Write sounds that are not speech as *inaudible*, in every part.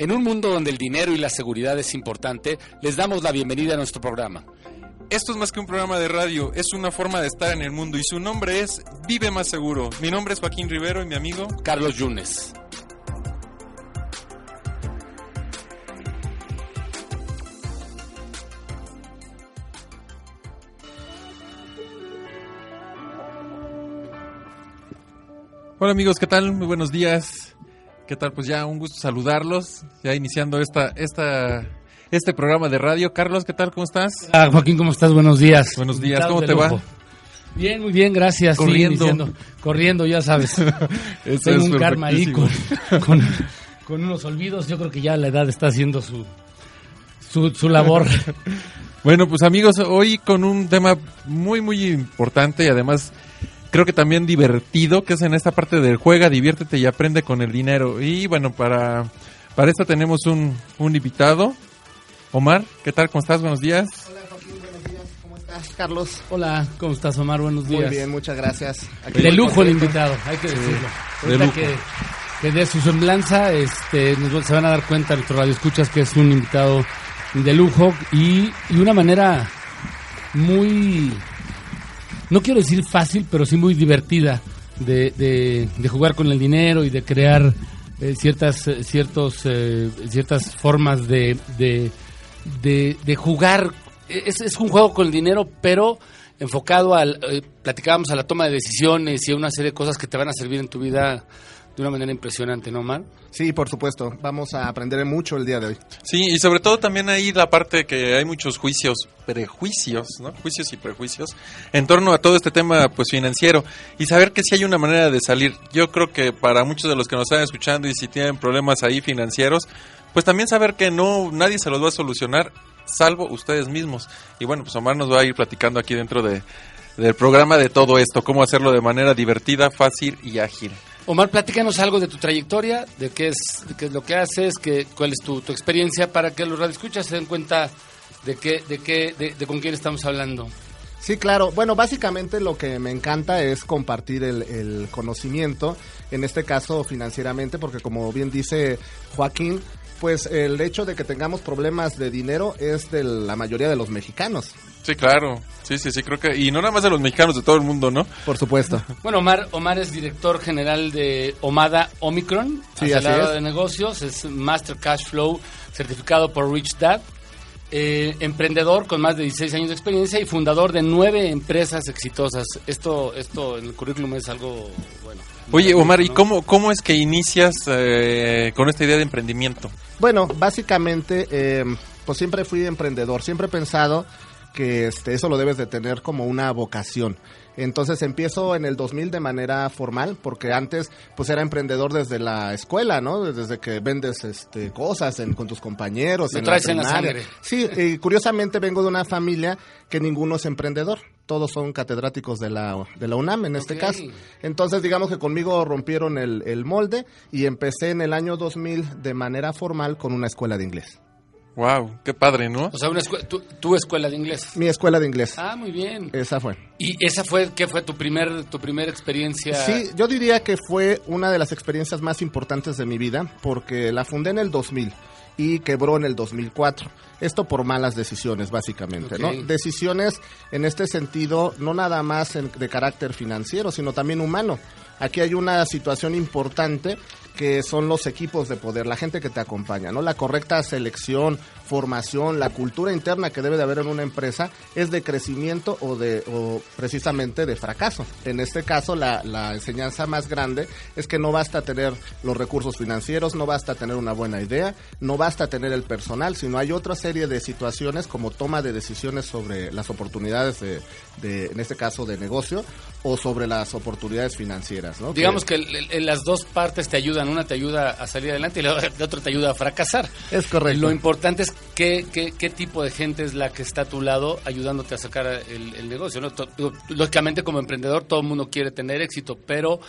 En un mundo donde el dinero y la seguridad es importante, les damos la bienvenida a nuestro programa. Esto es más que un programa de radio, es una forma de estar en el mundo y su nombre es Vive Más Seguro. Mi nombre es Joaquín Rivero y mi amigo Carlos Yunes. Hola amigos, ¿qué tal? Muy buenos días. ¿Qué tal? Pues ya un gusto saludarlos, ya iniciando esta, esta, este programa de radio. Carlos, ¿qué tal? ¿Cómo estás? Ah, Joaquín, ¿cómo estás? Buenos días. Buenos días, ¿cómo te va? Bien, muy bien, gracias. Corriendo. corriendo, ya sabes. *laughs* Tengo un karma ahí con, *laughs* con, con, unos olvidos. Yo creo que ya la edad está haciendo su, su, su labor. *laughs* bueno, pues amigos, hoy con un tema muy, muy importante y además creo que también divertido, que es en esta parte del juega, diviértete y aprende con el dinero. Y bueno, para, para esto tenemos un, un invitado. Omar, ¿qué tal? ¿Cómo estás? Buenos días. Hola Joaquín, buenos días. ¿Cómo estás, Carlos? Hola, ¿cómo estás, Omar? Buenos días. Muy bien, muchas gracias. Aquí de lujo el invitado, hay que decirlo. Sí, de lujo. Que, que, de su semblanza este, nos, se van a dar cuenta nuestros radioescuchas que es un invitado de lujo y, y una manera muy no quiero decir fácil, pero sí muy divertida de, de, jugar con el dinero y de crear eh, ciertas, eh, ciertos, eh, ciertas formas de, de, de jugar. Es, es, un juego con el dinero, pero enfocado al, platicábamos a la toma de decisiones y a una serie de cosas que te van a servir en tu vida de una manera impresionante, ¿no, Omar? Sí, por supuesto. Vamos a aprender mucho el día de hoy. Sí, y sobre todo también ahí la parte que hay muchos juicios, prejuicios, ¿no? Juicios y prejuicios en torno a todo este tema pues financiero y saber que si hay una manera de salir. Yo creo que para muchos de los que nos están escuchando y si tienen problemas ahí financieros, pues también saber que no nadie se los va a solucionar salvo ustedes mismos. Y bueno, pues Omar nos va a ir platicando aquí dentro de del programa de todo esto, cómo hacerlo de manera divertida, fácil y ágil. Omar, platícanos algo de tu trayectoria, de qué es, de qué es lo que haces, que, cuál es tu, tu, experiencia para que los radioescuchas se den cuenta de, qué, de, qué, de, de, con quién estamos hablando. Sí, claro. Bueno, básicamente lo que me encanta es compartir el, el conocimiento, en este caso financieramente, porque como bien dice Joaquín, pues el hecho de que tengamos problemas de dinero es de la mayoría de los mexicanos. Sí, claro. Sí, sí, sí, creo que... Y no nada más de los mexicanos, de todo el mundo, ¿no? Por supuesto. Bueno, Omar, Omar es director general de Omada Omicron, sí, así es. de negocios, es Master Cash Flow, certificado por Rich Dad, eh, emprendedor con más de 16 años de experiencia y fundador de nueve empresas exitosas. Esto, esto en el currículum es algo bueno. Oye, Omar, ¿y cómo, cómo es que inicias eh, con esta idea de emprendimiento? Bueno, básicamente, eh, pues siempre fui emprendedor, siempre he pensado que este, eso lo debes de tener como una vocación. Entonces empiezo en el 2000 de manera formal, porque antes pues era emprendedor desde la escuela, ¿no? Desde que vendes este, cosas en, con tus compañeros. Lo en traes la en la sangre. Sí, y curiosamente vengo de una familia que ninguno es emprendedor. Todos son catedráticos de la, de la UNAM en este caso. Entonces digamos que conmigo rompieron el, el molde y empecé en el año 2000 de manera formal con una escuela de inglés. Wow, qué padre, ¿no? O sea, una escue- tu, tu escuela de inglés. Mi escuela de inglés. Ah, muy bien. Esa fue. ¿Y esa fue, qué fue tu primer, tu primera experiencia? Sí, yo diría que fue una de las experiencias más importantes de mi vida porque la fundé en el 2000 y quebró en el 2004. Esto por malas decisiones, básicamente, ¿no? Decisiones en este sentido, no nada más de carácter financiero, sino también humano. Aquí hay una situación importante que son los equipos de poder, la gente que te acompaña, ¿no? La correcta selección, formación, la cultura interna que debe de haber en una empresa es de crecimiento o de o precisamente de fracaso. En este caso, la, enseñanza más grande es que no basta tener los recursos financieros, no basta tener una buena idea, no basta tener el personal, sino hay otra serie de situaciones como toma de decisiones sobre las oportunidades de, de en este caso, de negocio o sobre las oportunidades financieras, ¿no? Digamos que, las dos partes te ayudan, una te ayuda a salir adelante y *laughs* la otra te ayuda a fracasar. Es correcto. Lo importante es qué, qué, qué tipo de gente es la que está a tu lado ayudándote a sacar el, negocio, ¿no? Lógicamente como emprendedor todo el mundo quiere tener éxito, pero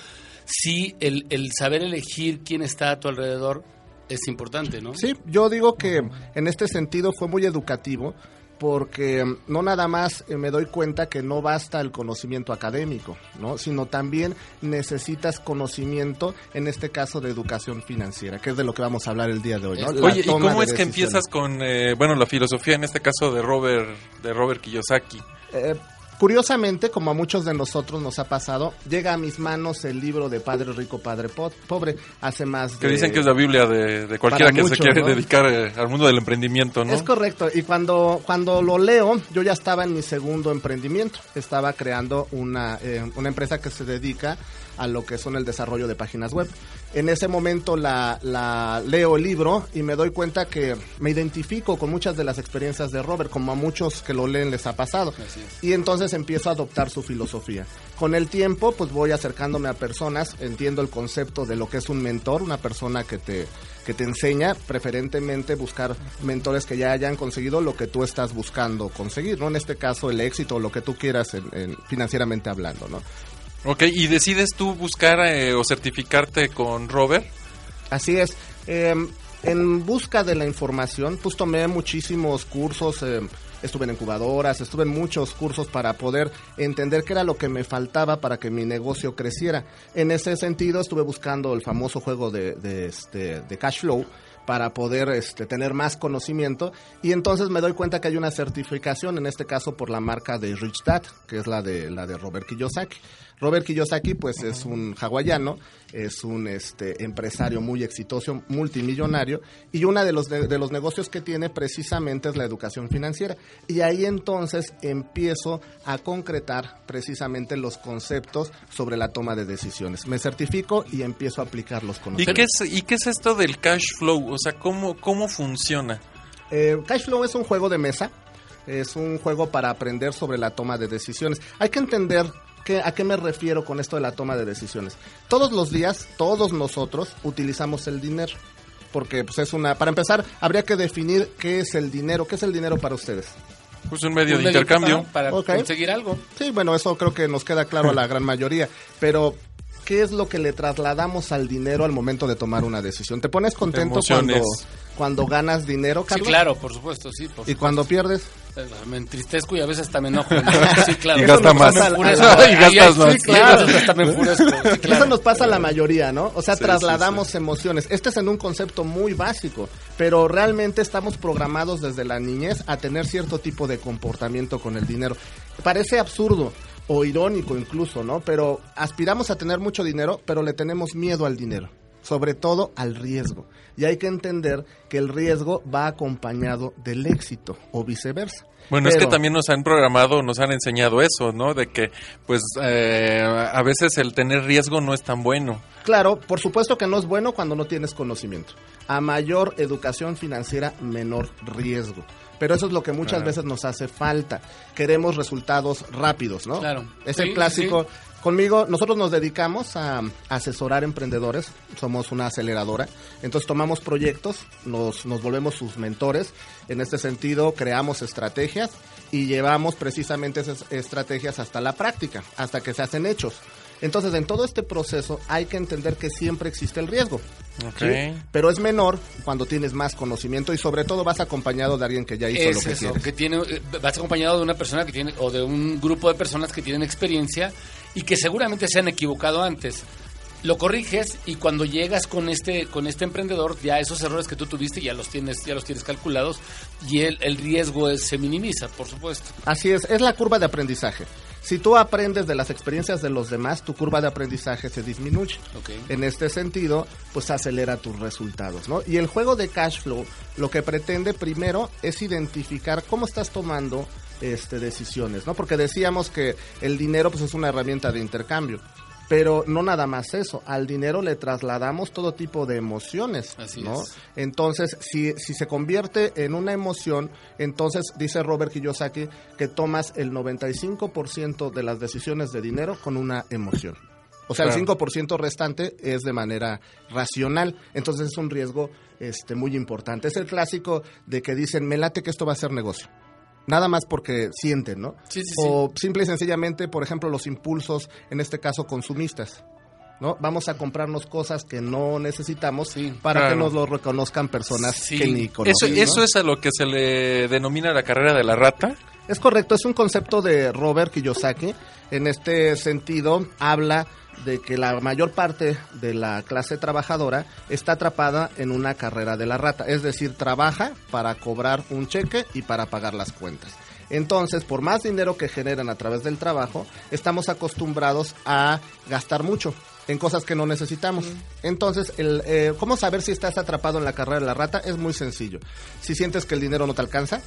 sí el, el saber elegir quién está a tu alrededor es importante, ¿no? Sí, yo digo que en este sentido fue muy educativo porque no nada más eh, me doy cuenta que no basta el conocimiento académico, ¿no? sino también necesitas conocimiento, en este caso de educación financiera, que es de lo que vamos a hablar el día de hoy. Oye, ¿y cómo es que empiezas con, eh, bueno, la filosofía en este caso de Robert, de Robert Kiyosaki? Eh, Curiosamente, como a muchos de nosotros nos ha pasado, llega a mis manos el libro de Padre Rico, Padre Pobre, hace más de... Que dicen que es la Biblia de, cualquiera que se quiere dedicar eh, al mundo del emprendimiento, ¿no? Es correcto, y cuando, cuando lo leo, yo ya estaba en mi segundo emprendimiento, estaba creando una, eh, una empresa que se dedica a lo que son el desarrollo de páginas web. En ese momento la, leo el libro y me doy cuenta que me identifico con muchas de las experiencias de Robert, como a muchos que lo leen les ha pasado. Y entonces empiezo a adoptar su filosofía. Con el tiempo, pues voy acercándome a personas, entiendo el concepto de lo que es un mentor, una persona que te, que te enseña, preferentemente buscar mentores que ya hayan conseguido lo que tú estás buscando conseguir, ¿no? En este caso, el éxito o lo que tú quieras financieramente hablando, ¿no? Ok, ¿y decides tú buscar eh, o certificarte con Robert? Así es. Em, en busca de la información, pues tomé muchísimos cursos, em, estuve en incubadoras, estuve en muchos cursos para poder entender qué era lo que me faltaba para que mi negocio creciera. En ese sentido, estuve buscando el famoso juego de, de, este, de cash flow para poder este, tener más conocimiento y entonces me doy cuenta que hay una certificación en este caso por la marca de Rich Dad que es la de la de Robert Kiyosaki Robert Kiyosaki, pues es un hawaiano, es un este, empresario muy exitoso, multimillonario, y uno de los, de, los negocios que tiene precisamente es la educación financiera. Y ahí entonces empiezo a concretar precisamente los conceptos sobre la toma de decisiones. Me certifico y empiezo a aplicar los conocimientos. ¿Y qué es, y qué es esto del cash flow? O sea, ¿cómo, cómo funciona? Eh, cash flow es un juego de mesa es un juego para aprender sobre la toma de decisiones. Hay que entender ¿A qué me refiero con esto de la toma de decisiones? Todos los días, todos nosotros utilizamos el dinero. Porque pues es una... Para empezar, habría que definir qué es el dinero. ¿Qué es el dinero para ustedes? Pues un medio de intercambio. Para conseguir algo. Sí, bueno, eso creo que nos queda claro a la *laughs* gran mayoría. Pero ¿qué es lo que le trasladamos al dinero al momento de tomar una decisión? ¿Te pones contento cuando, cuando ganas dinero, Carlos? Sí, claro, por supuesto, sí. ¿Y cuando pierdes? Me entristezco y a veces hasta me enojo. Sí, claro. y gasta más. *laughs* y gastas más. Sí, claro. Eso *laughs* nos pasa a la mayoría, ¿no? O sea, trasladamos emociones. Este es en un concepto muy básico, pero realmente estamos programados desde la niñez a tener cierto tipo de comportamiento con el dinero. Parece absurdo o irónico incluso, ¿no? Pero aspiramos a tener mucho dinero, pero le tenemos miedo al dinero sobre todo al riesgo. Y hay que entender que el riesgo va acompañado del éxito o viceversa. Bueno, es que también nos han programado, nos han enseñado eso, ¿no? De que, pues, eh, a veces el tener riesgo no es tan bueno. Claro, por supuesto que no es bueno cuando no tienes conocimiento. A mayor educación financiera, menor riesgo. Pero eso es lo que muchas veces nos hace falta. Queremos resultados rápidos, ¿no? Claro. Es el clásico. Conmigo, nosotros nos dedicamos a asesorar emprendedores, somos una aceleradora, entonces tomamos proyectos, nos, nos volvemos sus mentores, en este sentido creamos estrategias y llevamos precisamente esas estrategias hasta la práctica, hasta que se hacen hechos. Entonces, en todo este proceso hay que entender que siempre existe el riesgo. Pero es menor cuando tienes más conocimiento y sobre todo vas acompañado de alguien que ya hizo lo que eso, que tiene eh, vas acompañado de una persona que tiene o de un grupo de personas que tienen experiencia y que seguramente se han equivocado antes. Lo corriges y cuando llegas con este con este emprendedor ya esos errores que tú tuviste ya los tienes ya los tienes calculados y el, el riesgo es- se minimiza por supuesto Así es, es la curva de aprendizaje. Si tú aprendes de las experiencias de los demás, tu curva de aprendizaje se disminuye. Ok. En este sentido, pues acelera tus resultados, ¿no? Y el juego de cash flow lo que pretende primero es identificar cómo estás tomando este, decisiones, ¿no? Porque decíamos que el dinero pues es una herramienta de intercambio. Pero no nada más eso, al dinero le trasladamos todo tipo de emociones, Así ¿no? es. Entonces, si, si se convierte en una emoción, entonces dice Robert Kiyosaki que tomas el 95% de las decisiones de dinero con una emoción. O sea, el Claro. 5% restante es de manera racional. Entonces es un riesgo este, muy importante. Es el clásico de que dicen, me late que esto va a ser negocio. Nada más porque sienten, ¿no? Sí, sí, o simple y sencillamente, por ejemplo, los impulsos, en este caso consumistas. ¿no? Vamos a comprarnos cosas que no necesitamos Sí, para que nos lo reconozcan personas Sí. que ni Eso, conocen. ¿no? eso es a lo que se le denomina la carrera de la rata. Es correcto, es un concepto de Robert Kiyosaki. En este sentido, habla de que la mayor parte de la clase trabajadora está atrapada en una carrera de la rata, es decir, trabaja para cobrar un cheque y para pagar las cuentas. Entonces, por más dinero que generan a través del trabajo, estamos acostumbrados a gastar mucho en cosas que no necesitamos. Entonces, el, eh, ¿cómo saber si estás atrapado en la carrera de la rata? Es muy sencillo. Si sientes que el dinero no te alcanza,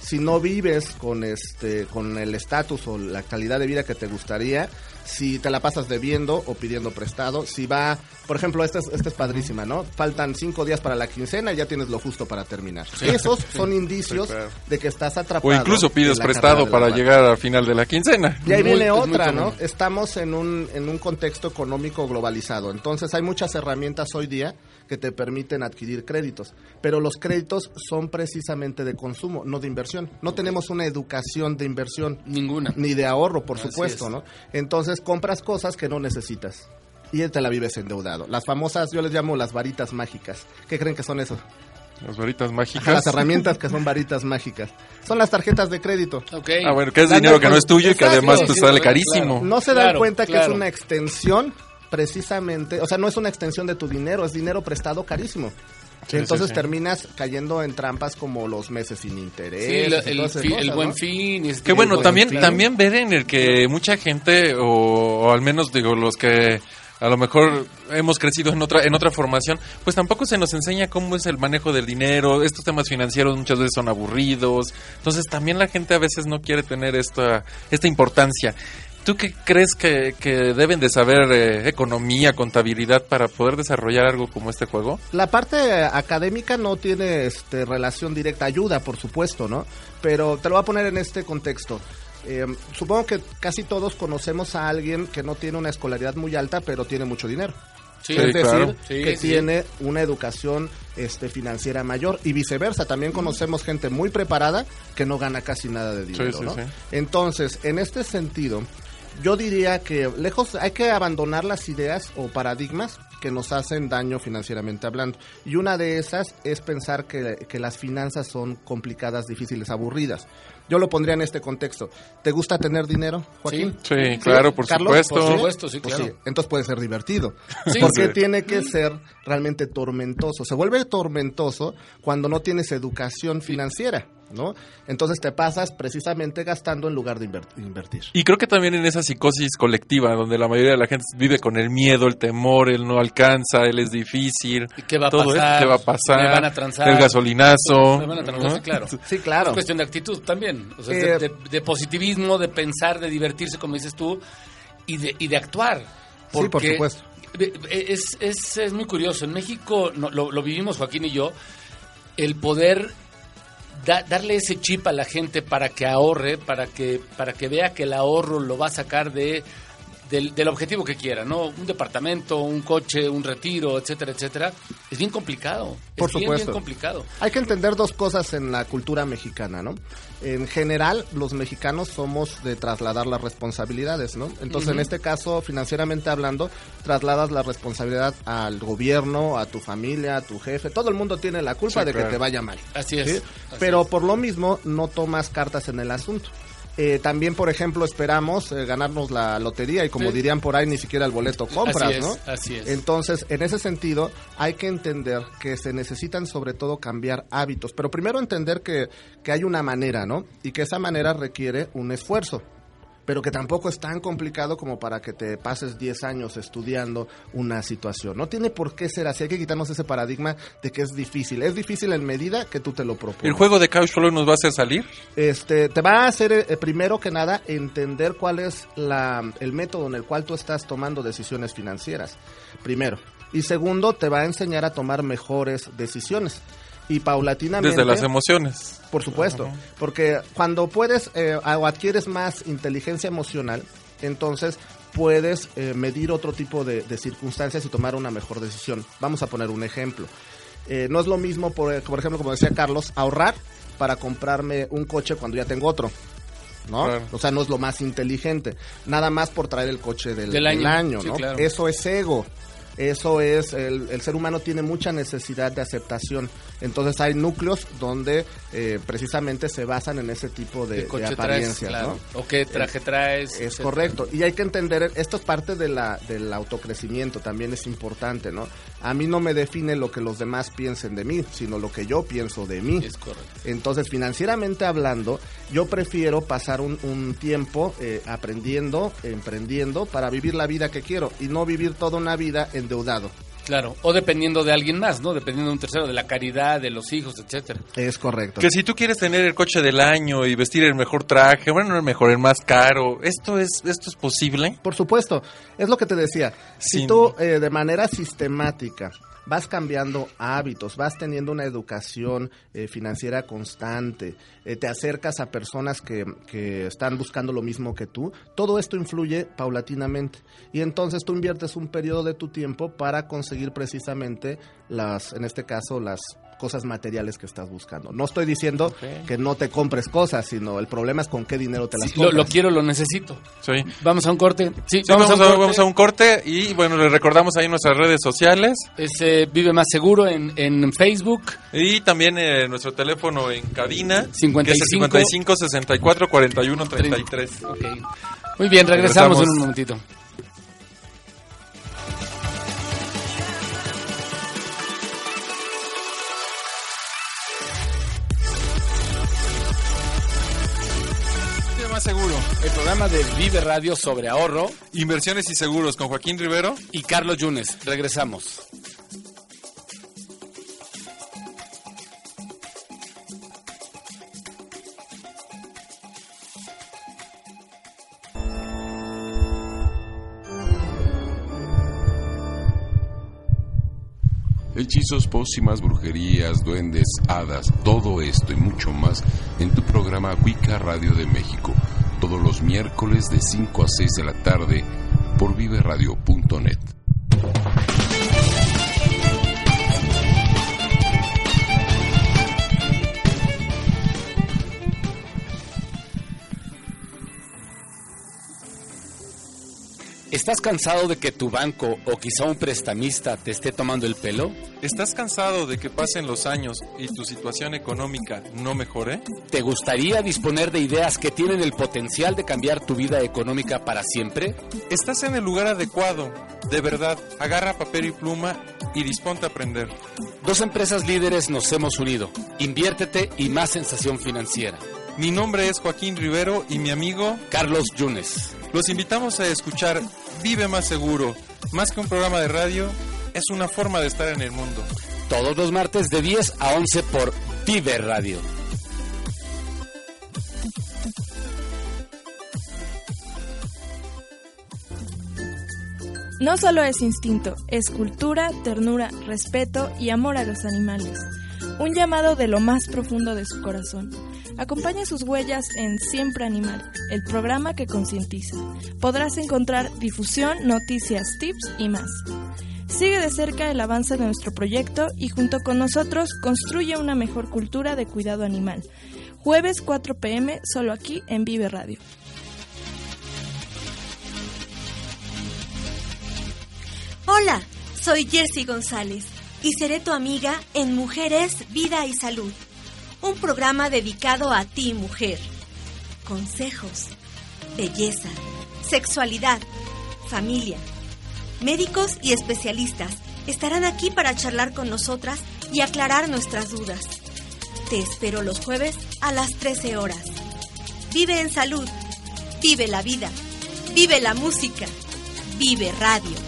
si no vives con este con el estatus o la calidad de vida que te gustaría, si te la pasas debiendo o pidiendo prestado, si va, por ejemplo, esta es, esta es padrísima, ¿no? Faltan cinco días para la quincena y ya tienes lo justo para terminar. Esos son indicios Sí, claro. de que estás atrapado. O incluso pides prestado para llegar al final de la quincena. Y ahí Muy- viene otra. ¿no? Estamos en un, en un contexto económico globalizado. Entonces hay muchas herramientas hoy día que te permiten adquirir créditos. Pero los créditos son precisamente de consumo, no de inversión. No tenemos una educación de inversión ninguna ni de ahorro, por Así supuesto, es. ¿no? Entonces compras cosas que no necesitas. Y te la vives endeudado. Las famosas, yo les llamo las varitas mágicas. ¿Qué creen que son eso? Las varitas Ajá, mágicas. las herramientas que son *laughs* varitas mágicas. Son las tarjetas de crédito. Ok. Ah, bueno, que es dinero que no es tuyo y que además te sí, sale claro, carísimo. No se dan Claro, cuenta que claro. es una extensión precisamente, o sea, no es una extensión de tu dinero, es dinero prestado carísimo. Sí, Entonces sí, sí. terminas cayendo en trampas como los meses sin Sí, interés. el, el buen fin. y ese Que bueno, también, también ver en el que mucha gente, o, o al menos digo, los que a lo mejor hemos crecido en otra, en otra formación, pues tampoco se nos enseña cómo es el manejo del dinero, estos temas financieros muchas veces son aburridos, entonces también la gente a veces no quiere tener esta, esta importancia. ¿Tú qué crees que, que deben de saber eh, economía, contabilidad para poder desarrollar algo como este juego? La parte eh, académica no tiene este, relación directa, ayuda por supuesto, ¿no? Pero te lo voy a poner en este contexto. Eh, supongo que casi todos conocemos a alguien que no tiene una escolaridad muy alta, pero tiene mucho dinero. Sí, es decir, claro. Sí, que sí. tiene una educación este, financiera mayor y viceversa. También conocemos gente muy preparada que no gana casi nada de dinero. sí, ¿no? sí. Entonces, en este sentido, yo diría que lejos hay que abandonar las ideas o paradigmas que nos hacen daño financieramente hablando. Y una de esas es pensar que, que las finanzas son complicadas, difíciles, aburridas. Yo lo pondría en este contexto. ¿Te gusta tener dinero, Joaquín? Sí, claro, por Carlos, supuesto. Por supuesto, sí, Pues claro. sí, entonces puede ser divertido. Sí. porque Sí. tiene que ser realmente tormentoso. Se vuelve tormentoso cuando no tienes educación financiera, ¿no? Entonces te pasas precisamente gastando en lugar de inver- invertir. Y creo que también en esa psicosis colectiva, donde la mayoría de la gente vive con el miedo, el temor, el no alcanza, él es difícil. ¿Y qué va a todo pasar? esto, ¿Qué va a pasar? Me van a transar. El gasolinazo. Me van a transar, ¿no? sí, claro. *laughs* Sí, claro. Es cuestión de actitud también. O sea, es Eh, de, de- de positivismo, de pensar, de divertirse, como dices tú, y de, y de actuar. Sí, por Porque supuesto. Es, es, es muy curioso. En México no, lo, lo vivimos Joaquín y yo, el poder da- darle ese chip a la gente para que ahorre, para que, para que vea que el ahorro lo va a sacar de del, del objetivo que quiera, ¿no? Un departamento, un coche, un retiro, etcétera, etcétera. Es bien complicado. Por es bien, supuesto. bien complicado. Hay que entender dos cosas en la cultura mexicana, ¿no? En general, los mexicanos somos de trasladar las responsabilidades, ¿no? Entonces, en este caso, financieramente hablando, trasladas la responsabilidad al gobierno, a tu familia, a tu jefe. Todo el mundo tiene la culpa Sí, de claro. que te vaya mal. Así es. ¿sí? así Pero es. por lo mismo, no tomas cartas en el asunto. Eh, también, por ejemplo, esperamos eh, ganarnos la lotería y como Sí. dirían por ahí, ni siquiera el boleto compras, Así es, ¿no? así es. Entonces, en ese sentido, hay que entender que se necesitan sobre todo cambiar hábitos, pero primero entender que, que hay una manera, ¿no? Y que esa manera requiere un esfuerzo pero que tampoco es tan complicado como para que te pases 10 años estudiando una situación. No tiene por qué ser así, hay que quitarnos ese paradigma de que es difícil. Es difícil en medida que tú te lo propones. ¿El juego de Couch nos va a hacer salir? Este, te va a hacer, eh, primero que nada, entender cuál es la, el método en el cual tú estás tomando decisiones financieras. Primero. Y segundo, te va a enseñar a tomar mejores decisiones. Y paulatinamente... Desde las emociones. Por supuesto, porque cuando puedes eh, o adquieres más inteligencia emocional, entonces puedes eh, medir otro tipo de, de circunstancias y tomar una mejor decisión. Vamos a poner un ejemplo. Eh, no es lo mismo, por, por ejemplo, como decía Carlos, ahorrar para comprarme un coche cuando ya tengo otro. ¿no? Claro. O sea, no es lo más inteligente. Nada más por traer el coche del, Del del año. año, Sí, ¿no? claro. Eso es ego. Eso es, el, el ser humano tiene mucha necesidad de aceptación. Entonces hay núcleos donde eh, precisamente se basan en ese tipo de, ¿Qué de traes? apariencias. ¿no? O qué traje traes. Es correcto. Y hay que entender, esto es parte de la, del autocrecimiento, también es importante, ¿no? A mí no me define lo que los demás piensen de mí, sino lo que yo pienso de mí. Es correcto. Entonces, financieramente hablando, yo prefiero pasar un, un tiempo eh, aprendiendo, emprendiendo, para vivir la vida que quiero y no vivir toda una vida endeudado. Claro. O dependiendo de alguien más, ¿no? Dependiendo de un tercero, de la caridad, de los hijos, etcétera. Es correcto. Que si tú quieres tener el coche del año y vestir el mejor traje, bueno, no el mejor, el más caro, ¿esto es, esto es posible? Por supuesto, es lo que te decía. Si Sí. tú eh, de manera sistemática vas cambiando hábitos, vas teniendo una educación eh, financiera constante, eh, te acercas a personas que, que están buscando lo mismo que tú, todo esto influye paulatinamente. Y entonces tú inviertes un periodo de tu tiempo para conseguir precisamente las, en este caso, las cosas materiales que estás buscando. No estoy diciendo que no te compres cosas, sino el problema es con qué dinero te las Sí, lo, compras. lo quiero, lo necesito. Sí. Vamos a un corte. Sí, Sí, vamos, a, un corte. vamos a un corte y bueno, les recordamos ahí nuestras redes sociales Es, eh, Vive Más Seguro en, en Facebook. y también eh, nuestro teléfono en cabina, que es 55. el 55 64 41 33. Ok. Muy bien, regresamos, Regresamos. en un momentito. Más seguro. El programa de Vive Radio sobre ahorro Inversiones y seguros con Joaquín Rivero. y Carlos Yunes. Regresamos. Brujerías, duendes, hadas, todo esto y mucho más en tu programa Wicca Radio de México, todos los miércoles de 5 a 6 de la tarde por viveradio.net. ¿Estás cansado de que tu banco o quizá un prestamista te esté tomando el pelo? ¿Estás cansado de que pasen los años y tu situación económica no mejore? ¿Te gustaría disponer de ideas que tienen el potencial de cambiar tu vida económica para siempre? Estás en el lugar adecuado. De verdad, agarra papel y pluma y disponte a aprender. Dos empresas líderes nos hemos unido. Inviértete y más sensación financiera. Mi nombre es Joaquín Rivero y mi amigo Carlos Yunes. los invitamos a escuchar Vive Más Seguro. Más que un programa de radio, es una forma de estar en el mundo. Todos los martes de 10 a 11 por Vive Radio. No solo es instinto, es cultura, ternura, respeto y amor a los animales. Un llamado de lo más profundo de su corazón. Acompaña sus huellas en Siempre Animal, el programa que concientiza. Podrás encontrar difusión, noticias, tips y más. Sigue de cerca el avance de nuestro proyecto y junto con nosotros construye una mejor cultura de cuidado animal. Jueves 4 pm, solo aquí en Vive Radio. Hola, soy Jersey González y seré tu amiga en Mujeres, Vida y Salud, un programa dedicado a ti, mujer. consejos, belleza, sexualidad, familia. Médicos y especialistas estarán aquí para charlar con nosotras y aclarar nuestras dudas. Te espero los jueves a las 13 horas. Vive en salud, vive la vida, vive la música, vive radio.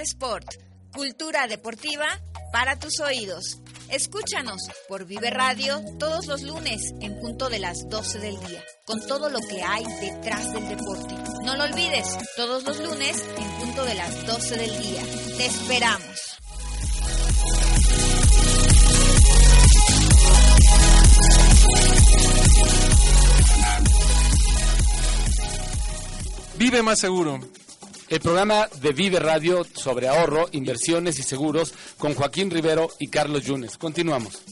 Sport, cultura deportiva para tus oídos. Escúchanos por Vive Radio todos los lunes en punto de las 12 del día, con todo lo que hay detrás del deporte. No lo olvides, todos los lunes en punto de las 12 del día. Te esperamos. Vive más seguro. El programa de Vive Radio sobre ahorro, inversiones y seguros con Joaquín Rivero y Carlos Yunes. Continuamos.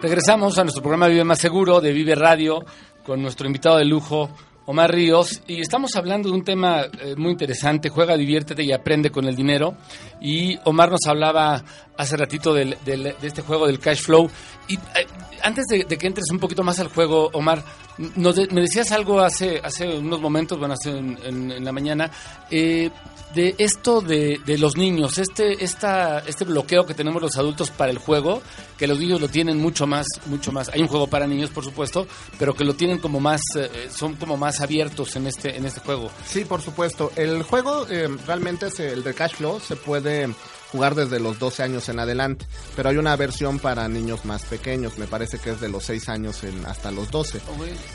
Regresamos a nuestro programa Vive Más Seguro de Vive Radio con nuestro invitado de lujo, Omar Ríos, y estamos hablando de un tema eh, muy interesante, juega, diviértete y aprende con el dinero. Y Omar nos hablaba hace ratito del- de este juego del cash flow. Y eh, antes de, que entres un poquito más al juego, Omar, nos de- me decías algo hace, hace unos momentos, bueno, hace en, la mañana, eh, de esto de, los niños, este, esta, este bloqueo que tenemos los adultos para el juego, que los niños lo tienen mucho más, mucho más. Hay un juego para niños, por supuesto, pero que lo tienen como más, eh, son como más abiertos en este, en este juego. Sí, por supuesto. El juego eh, realmente es el de Cash Flow, se puede jugar desde los 12 años en adelante, pero hay una versión para niños más pequeños, me parece que es de los 6 años en, hasta los 12.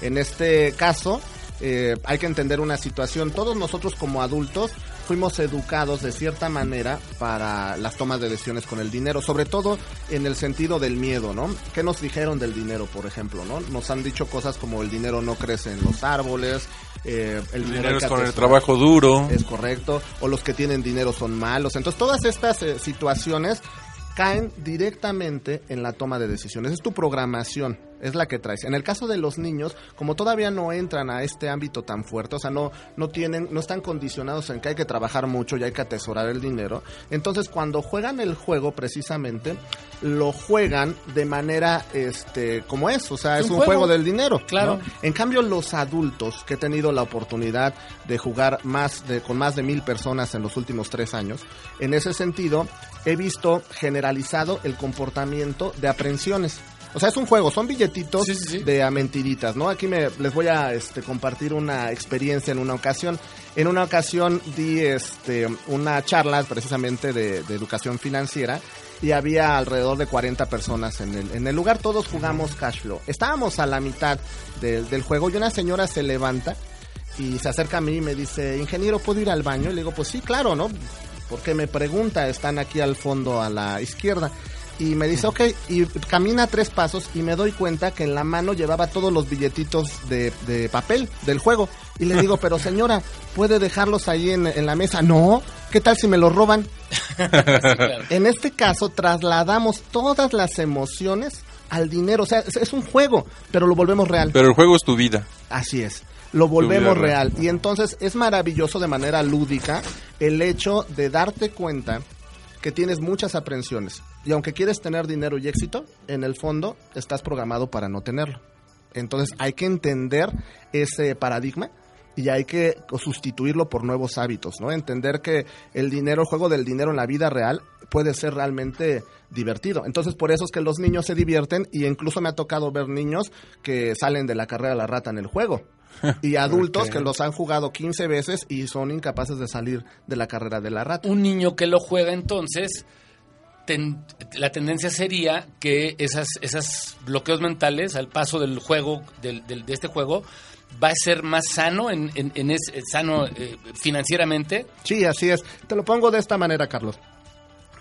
En este caso, eh, hay que entender una situación. Todos nosotros como adultos fuimos educados de cierta manera para las tomas de decisiones con el dinero, sobre todo en el sentido del miedo, ¿no? ¿Qué nos dijeron del dinero, por ejemplo, no? Nos han dicho cosas como el dinero no crece en los árboles, eh, el, El dinero, es con el trabajo duro. Es correcto. O los que tienen dinero son malos. Entonces, todas estas eh, situaciones caen directamente en la toma de decisiones. Es tu programación, es la que traes. En el caso de los niños, como todavía no entran a este ámbito tan fuerte, o sea, no, no tienen, no están condicionados en que hay que trabajar mucho y hay que atesorar el dinero. Entonces, cuando juegan el juego, precisamente, lo juegan de manera, este, como es, o sea, es, un un, juego. juego. del dinero. Claro. ¿no? En cambio, los adultos que he tenido la oportunidad de jugar más de, con más de mil personas en los últimos tres años, en ese sentido, he visto generalizado el comportamiento de aprensiones. O sea, es un juego, son billetitos Sí, sí, sí. de a mentiritas, ¿no? Aquí me, les voy a este, compartir una experiencia en una ocasión. En una ocasión di este, una charla precisamente de, de educación financiera y había alrededor de 40 personas en el, en el lugar. Todos jugamos cash flow. Estábamos a la mitad del, del juego y una señora se levanta y se acerca a mí y me dice, ingeniero, ¿puedo ir al baño? Y le digo, pues sí, claro, ¿no? Porque me pregunta, están aquí al fondo a la izquierda. Y me dice, ok, y camina tres pasos y me doy cuenta que en la mano llevaba todos los billetitos de, de papel del juego. Y le digo, pero señora, ¿puede dejarlos ahí en, en la mesa? No, ¿qué tal si me los roban? *laughs* En este caso, trasladamos todas las emociones al dinero. O sea, es, es un juego, pero lo volvemos real. Pero el juego es tu vida. Así es. Lo volvemos real. Y entonces es maravilloso de manera lúdica el hecho de darte cuenta que tienes muchas aprensiones. Y aunque quieres tener dinero y éxito, en el fondo estás programado para no tenerlo. Entonces hay que entender ese paradigma y hay que sustituirlo por nuevos hábitos, ¿no? Entender que el dinero, el juego del dinero en la vida real puede ser realmente divertido. Entonces por eso es que los niños se divierten y incluso me ha tocado ver niños que salen de la carrera de la rata en el juego. *laughs* Y adultos que los han jugado 15 veces y son incapaces de salir de la carrera de la rata. Un niño que lo juega entonces, la tendencia sería que esas, esas bloqueos mentales al paso del juego, del, del- de este juego, va a ser más sano, en, en, en es- sano eh, financieramente. Sí, así es. Te lo pongo de esta manera, Carlos.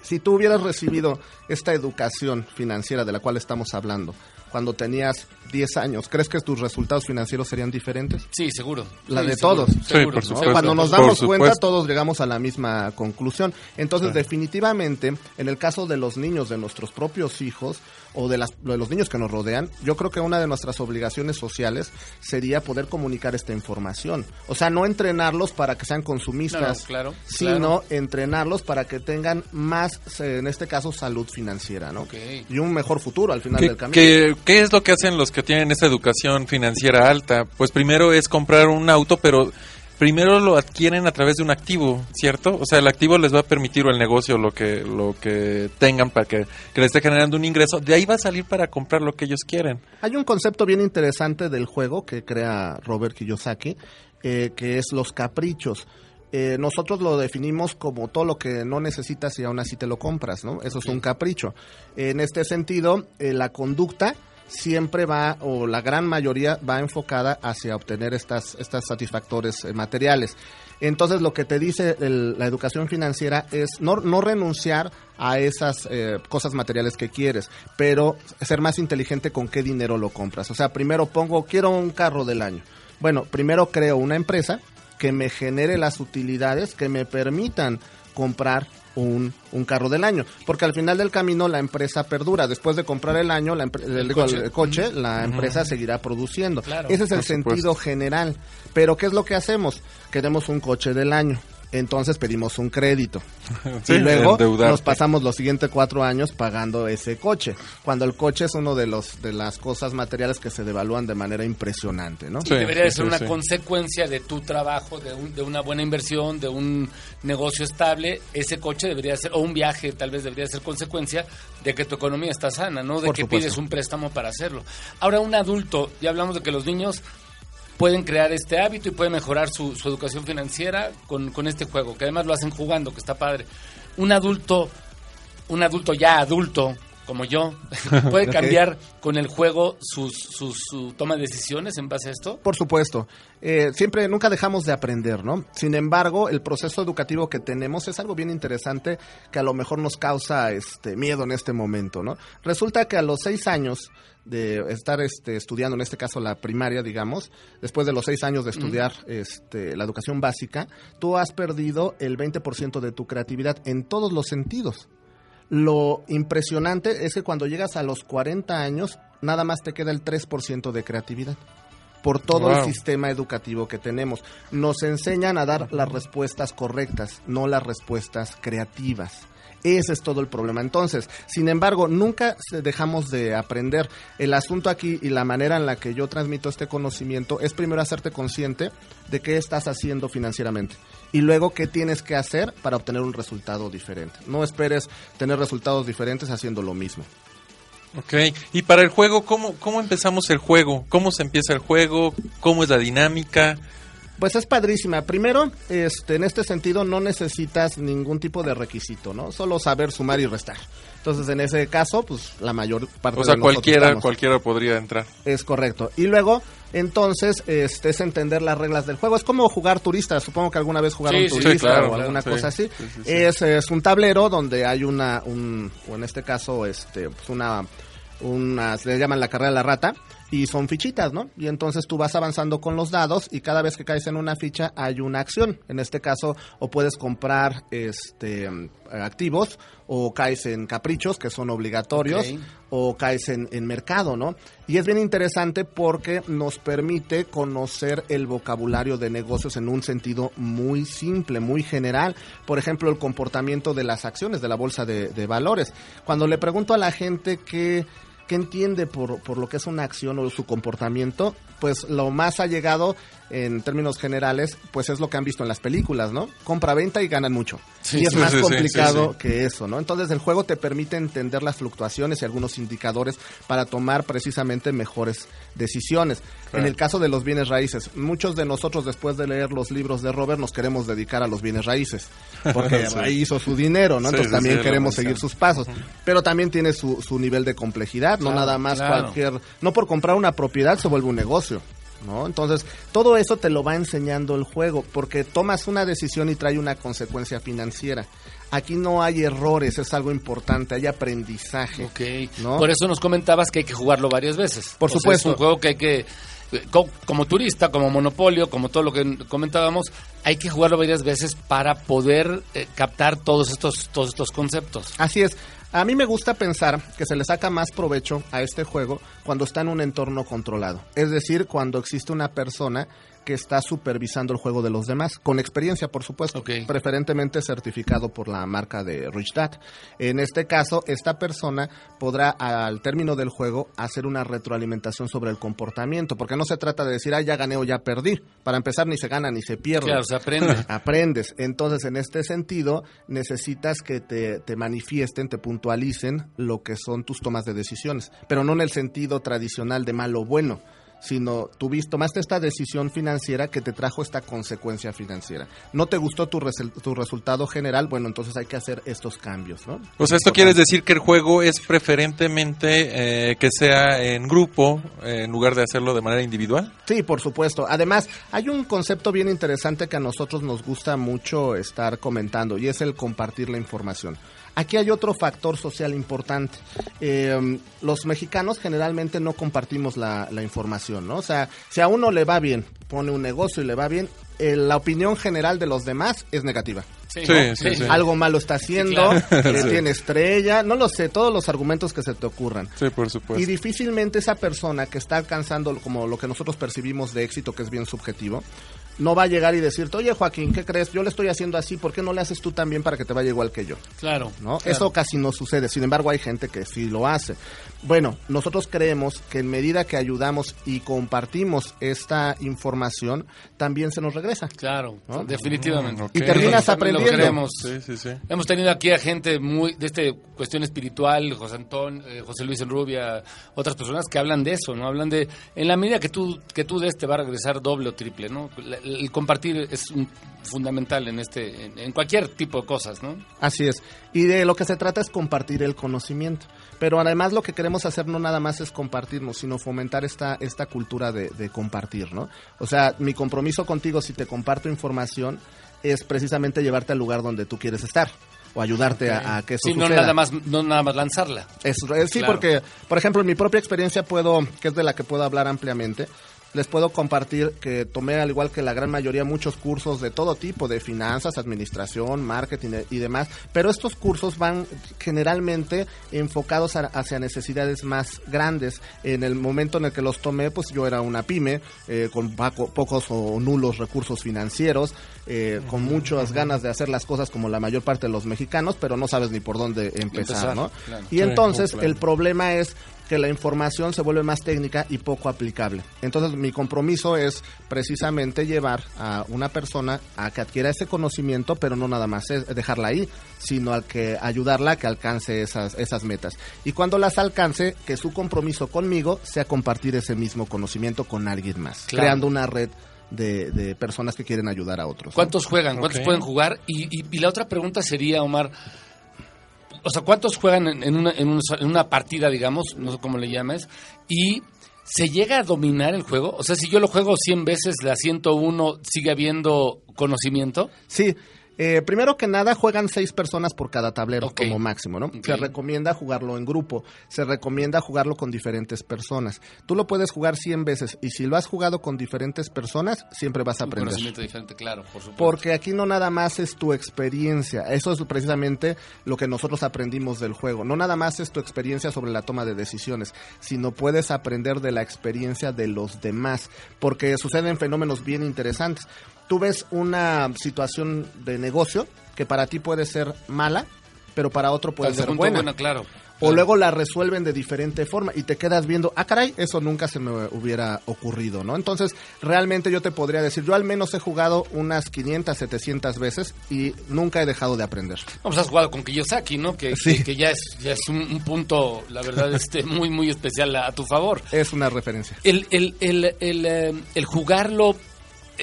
Si tú hubieras recibido esta educación financiera de la cual estamos hablando cuando tenías 10 años, ¿crees que tus resultados financieros serían diferentes? Sí, seguro. La Sí, de seguro, todos. Sí, seguro, por ¿no? supuesto. Cuando nos damos cuenta, todos llegamos a la misma conclusión. Entonces, definitivamente, en el caso de los niños, de nuestros propios hijos, o de, las, de los niños que nos rodean, yo creo que una de nuestras obligaciones sociales sería poder comunicar esta información. O sea, no entrenarlos para que sean consumistas, claro, sino entrenarlos para que tengan más, eh, en este caso, salud financiera, ¿no? Y un mejor futuro al final del camino. ¿qué, ¿Qué es lo que hacen los que tienen esta educación financiera alta? Pues primero es comprar un auto, pero primero lo adquieren a través de un activo, ¿cierto? O sea, el activo les va a permitir o el negocio lo que lo que tengan para que, que les esté generando un ingreso. De ahí va a salir para comprar lo que ellos quieren. Hay un concepto bien interesante del juego que crea Robert Kiyosaki, eh, que es los caprichos. Eh, nosotros lo definimos como todo lo que no necesitas y aún así te lo compras, ¿no? Eso es un capricho. En este sentido, eh, la conducta siempre va, o la gran mayoría va enfocada hacia obtener estas, estas satisfactores eh, materiales. Entonces lo que te dice la educación financiera es no, no renunciar a esas eh, cosas materiales que quieres, pero ser más inteligente con qué dinero lo compras. O sea, primero pongo, quiero un carro del año. Bueno, primero creo una empresa que me genere las utilidades que me permitan comprar un, un, carro del año. Porque al final del camino la empresa perdura. Después de comprar el año, la el, coche. la empresa seguirá produciendo. Ese es el sentido general. Pero ¿qué es lo que hacemos? Queremos un coche del año entonces pedimos un crédito. *laughs* y luego nos pasamos los siguientes cuatro años pagando ese coche. Cuando el coche es uno de los de las cosas materiales que se devalúan de manera impresionante, ¿no? debería ser una consecuencia de tu trabajo, de, de una buena inversión, de un negocio estable. Ese coche debería ser, o un viaje tal vez debería ser consecuencia de que tu economía está sana, no de que pides un préstamo para hacerlo. Ahora, un adulto, ya hablamos de que los niños pueden crear este hábito y pueden mejorar su, educación financiera con, con, este juego, que además lo hacen jugando, que está padre. Un adulto, un adulto ya adulto, como yo, *laughs* puede cambiar con el juego sus, su toma de decisiones en base a esto? Por supuesto. Eh, siempre, nunca dejamos de aprender, ¿no? Sin embargo, el proceso educativo que tenemos es algo bien interesante que a lo mejor nos causa este miedo en este momento, ¿no? Resulta que a los seis años de estar este, estudiando, en este caso la primaria, digamos, después de los seis años de estudiar este, la educación básica, tú has perdido el 20% de tu creatividad en todos los sentidos. Lo impresionante es que cuando llegas a los 40 años, nada más te queda el 3% de creatividad por todo el sistema educativo que tenemos. Nos enseñan a dar las respuestas correctas, no las respuestas creativas. Ese es todo el problema. Entonces, sin embargo, nunca dejamos de aprender. El asunto aquí y la manera en la que yo transmito este conocimiento es primero hacerte consciente de qué estás haciendo financieramente y luego qué tienes que hacer para obtener un resultado diferente. No esperes tener resultados diferentes haciendo lo mismo. Ok, y para el juego, ¿cómo, ¿cómo empezamos el juego? ¿Cómo se empieza el juego? ¿Cómo es la dinámica? Pues es padrísima. Primero, este, en este sentido no necesitas ningún tipo de requisito, ¿no? Solo saber sumar y restar. Entonces, en ese caso, pues la mayor parte o sea, cualquiera, cualquiera podría entrar. Es correcto. Y luego, entonces, este es entender las reglas del juego. Es como jugar turista. Supongo que alguna vez jugaron turista o alguna cosa así. Es, es, un tablero donde hay una, un, o en este caso, este, pues una, una, se le llaman la carrera de la rata y son fichitas, ¿no? Y entonces tú vas avanzando con los dados y cada vez que caes en una ficha hay una acción. En este caso, o puedes comprar este activos, o caes en caprichos, que son obligatorios, o caes en, en, mercado, ¿no? Y es bien interesante porque nos permite conocer el vocabulario de negocios en un sentido muy simple, muy general. Por ejemplo, el comportamiento de las acciones de la bolsa de, de valores. Cuando le pregunto a la gente que ¿Qué entiende por, por lo que es una acción o su comportamiento, pues lo más allegado en términos generales, pues es lo que han visto en las películas, ¿no? Compra-venta y ganan mucho. y es más complicado que eso, ¿no? Entonces el juego te permite entender las fluctuaciones y algunos indicadores para tomar precisamente mejores decisiones. En el caso de los bienes raíces, muchos de nosotros después de leer los libros de Robert nos queremos dedicar a los bienes raíces, porque *laughs* ahí hizo su dinero, ¿no? Entonces también queremos seguir sus pasos, pero también tiene su, su nivel de complejidad, no nada más cualquier, no por comprar una propiedad se vuelve un negocio. ¿No? Entonces, todo eso te lo va enseñando el juego, porque tomas una decisión y trae una consecuencia financiera. Aquí no hay errores, es algo importante, hay aprendizaje. Ok, por eso nos comentabas que hay que jugarlo varias veces. Por supuesto. es un juego que hay que, como turista, como monopolio, como todo lo que comentábamos, hay que jugarlo varias veces para poder eh, captar todos estos, todos estos conceptos. Así es. A mí me gusta pensar que se le saca más provecho a este juego cuando está en un entorno controlado. Es decir, cuando existe una persona que está supervisando el juego de los demás, con experiencia, por supuesto, preferentemente certificado por la marca de Rich Dad. En este caso, esta persona podrá, al término del juego, hacer una retroalimentación sobre el comportamiento, porque no se trata de decir, ah, ya gané o ya perdí. Para empezar, ni se gana ni se pierde. Claro, se aprende. *laughs* Aprendes. Entonces, en este sentido, necesitas que te, te manifiesten, te puntualicen lo que son tus tomas de decisiones, pero no en el sentido tradicional de malo o bueno sino tuviste, tomaste esta decisión financiera que te trajo esta consecuencia financiera. No te gustó tu, tu resultado general, bueno, entonces hay que hacer estos cambios, ¿no? O sea, esto quiere decir que el juego es preferentemente eh, que sea en grupo en lugar de hacerlo de manera individual. Sí, por supuesto. Además, hay un concepto bien interesante que a nosotros nos gusta mucho estar comentando y es el compartir la información. Aquí hay otro factor social importante. Eh, los mexicanos generalmente no compartimos la, información, ¿no? O sea, si a uno le va bien, pone un negocio y le va bien, eh, la opinión general de los demás es negativa. Sí, sí, sí, Algo malo está haciendo, *laughs* tiene estrella, no lo sé, todos los argumentos que se te ocurran. Sí, por supuesto. Y difícilmente esa persona que está alcanzando como lo que nosotros percibimos de éxito, que es bien subjetivo, no va a llegar y decirte, oye Joaquín, ¿qué crees? Yo le estoy haciendo así, ¿por qué no le haces tú también para que te vaya igual que yo? Claro. ¿No? Eso casi no sucede, sin embargo hay gente que sí lo hace. Bueno, nosotros creemos que en medida que ayudamos y compartimos esta información, también se nos regresa. Claro, definitivamente. Y terminas aprendiendo. Sí, sí, sí. Hemos tenido aquí a gente muy de este cuestión espiritual, José Antón, eh, José Luis Enrubia, otras personas que hablan de eso, ¿no? Hablan de, en la medida que tú, que tú des te va a regresar doble o triple, ¿no? El compartir es fundamental en este en, cualquier tipo de cosas, ¿no? Así es. Y de lo que se trata es compartir el conocimiento. Pero además lo que queremos hacer no nada más es compartirnos, sino fomentar esta, esta cultura de, de compartir, ¿no? O sea, mi compromiso contigo si te comparto información es precisamente llevarte al lugar donde tú quieres estar o ayudarte a, que eso sí, no nada más no nada más lanzarla. sí, porque por ejemplo, en mi propia experiencia puedo que es de la que puedo hablar ampliamente les puedo compartir que tomé, al igual que la gran mayoría, muchos cursos de todo tipo, de finanzas, administración, marketing y demás, pero estos cursos van generalmente enfocados hacia necesidades más grandes. En el momento en el que los tomé, pues yo era una pyme, eh, con pocos o nulos recursos financieros, eh, con muchas ganas de hacer las cosas como la mayor parte de los mexicanos, pero no sabes ni por dónde empezar, ¿no? Y entonces el problema es que la información se vuelve más técnica y poco aplicable. Entonces mi compromiso es precisamente llevar a una persona a que adquiera ese conocimiento, pero no nada más es dejarla ahí, sino al que ayudarla a que alcance esas, esas metas. Y cuando las alcance, que su compromiso conmigo sea compartir ese mismo conocimiento con alguien más, creando una red de, de, personas que quieren ayudar a otros. ¿Cuántos juegan? ¿Cuántos pueden jugar? Y, y, la otra pregunta sería, Omar, o sea, ¿cuántos juegan en, una, en, una, partida, digamos, no sé cómo le llames, y se llega a dominar el juego? O sea, si yo lo juego 100 veces, la 101 sigue habiendo conocimiento. Sí, eh, primero que nada, juegan seis personas por cada tablero como máximo, ¿no? Se recomienda jugarlo en grupo, se recomienda jugarlo con diferentes personas. Tú lo puedes jugar 100 veces y si lo has jugado con diferentes personas, siempre vas a aprender. Un conocimiento diferente, claro, por supuesto. Porque aquí no nada más es tu experiencia, eso es precisamente lo que nosotros aprendimos del juego. No nada más es tu experiencia sobre la toma de decisiones, sino puedes aprender de la experiencia de los demás, porque suceden fenómenos bien interesantes tú ves una situación de negocio que para ti puede ser mala, pero para otro puede ser buena. claro. O luego la resuelven de diferente forma y te quedas viendo, ah, caray, eso nunca se me hubiera ocurrido, ¿no? Entonces, realmente yo te podría decir, yo al menos he jugado unas 500, 700 veces y nunca he dejado de aprender. Vamos, has jugado con Kiyosaki, ¿no? Que, que, ya es, ya es un, punto, la verdad, *laughs* este muy, muy especial a, tu favor. Es una referencia. El, el, el, el, eh, el jugarlo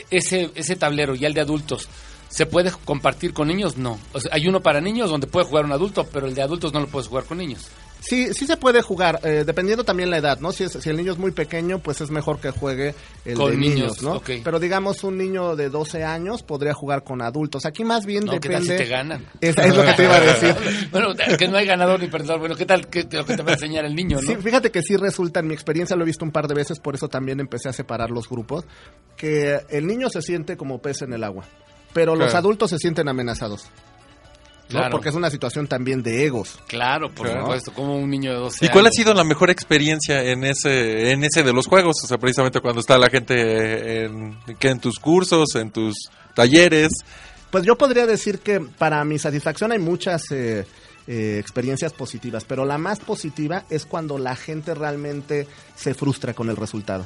ese, ese tablero y el de adultos, ¿se puede compartir con niños? No. hay uno para niños donde puede jugar un adulto, pero el de adultos no lo puedes jugar con niños. Sí, sí se puede jugar, eh, dependiendo también la edad, ¿no? Si, si el niño es muy pequeño, pues es mejor que juegue el de niños, ¿no? Pero digamos, un niño de 12 años podría jugar con adultos. Aquí más bien depende... ¿qué tal si te ganan? Es, lo que te iba a decir. *laughs* bueno, que no hay ganador ni perdedor. Bueno, ¿qué tal lo que te va a enseñar el niño, no? Sí, fíjate que sí resulta, en mi experiencia lo he visto un par de veces, por eso también empecé a separar los grupos, que el niño se siente como pez en el agua, pero los adultos se sienten amenazados. ¿No? Claro. Porque es una situación también de egos. Claro, por Claro. supuesto, como un niño de 12 ¿Y cuál ha sido la mejor experiencia en ese en ese de los juegos? O sea, precisamente cuando está la gente en, que en tus cursos, en tus talleres. Pues yo podría decir que para mi satisfacción hay muchas eh, eh, experiencias positivas, pero la más positiva es cuando la gente realmente se frustra con el resultado.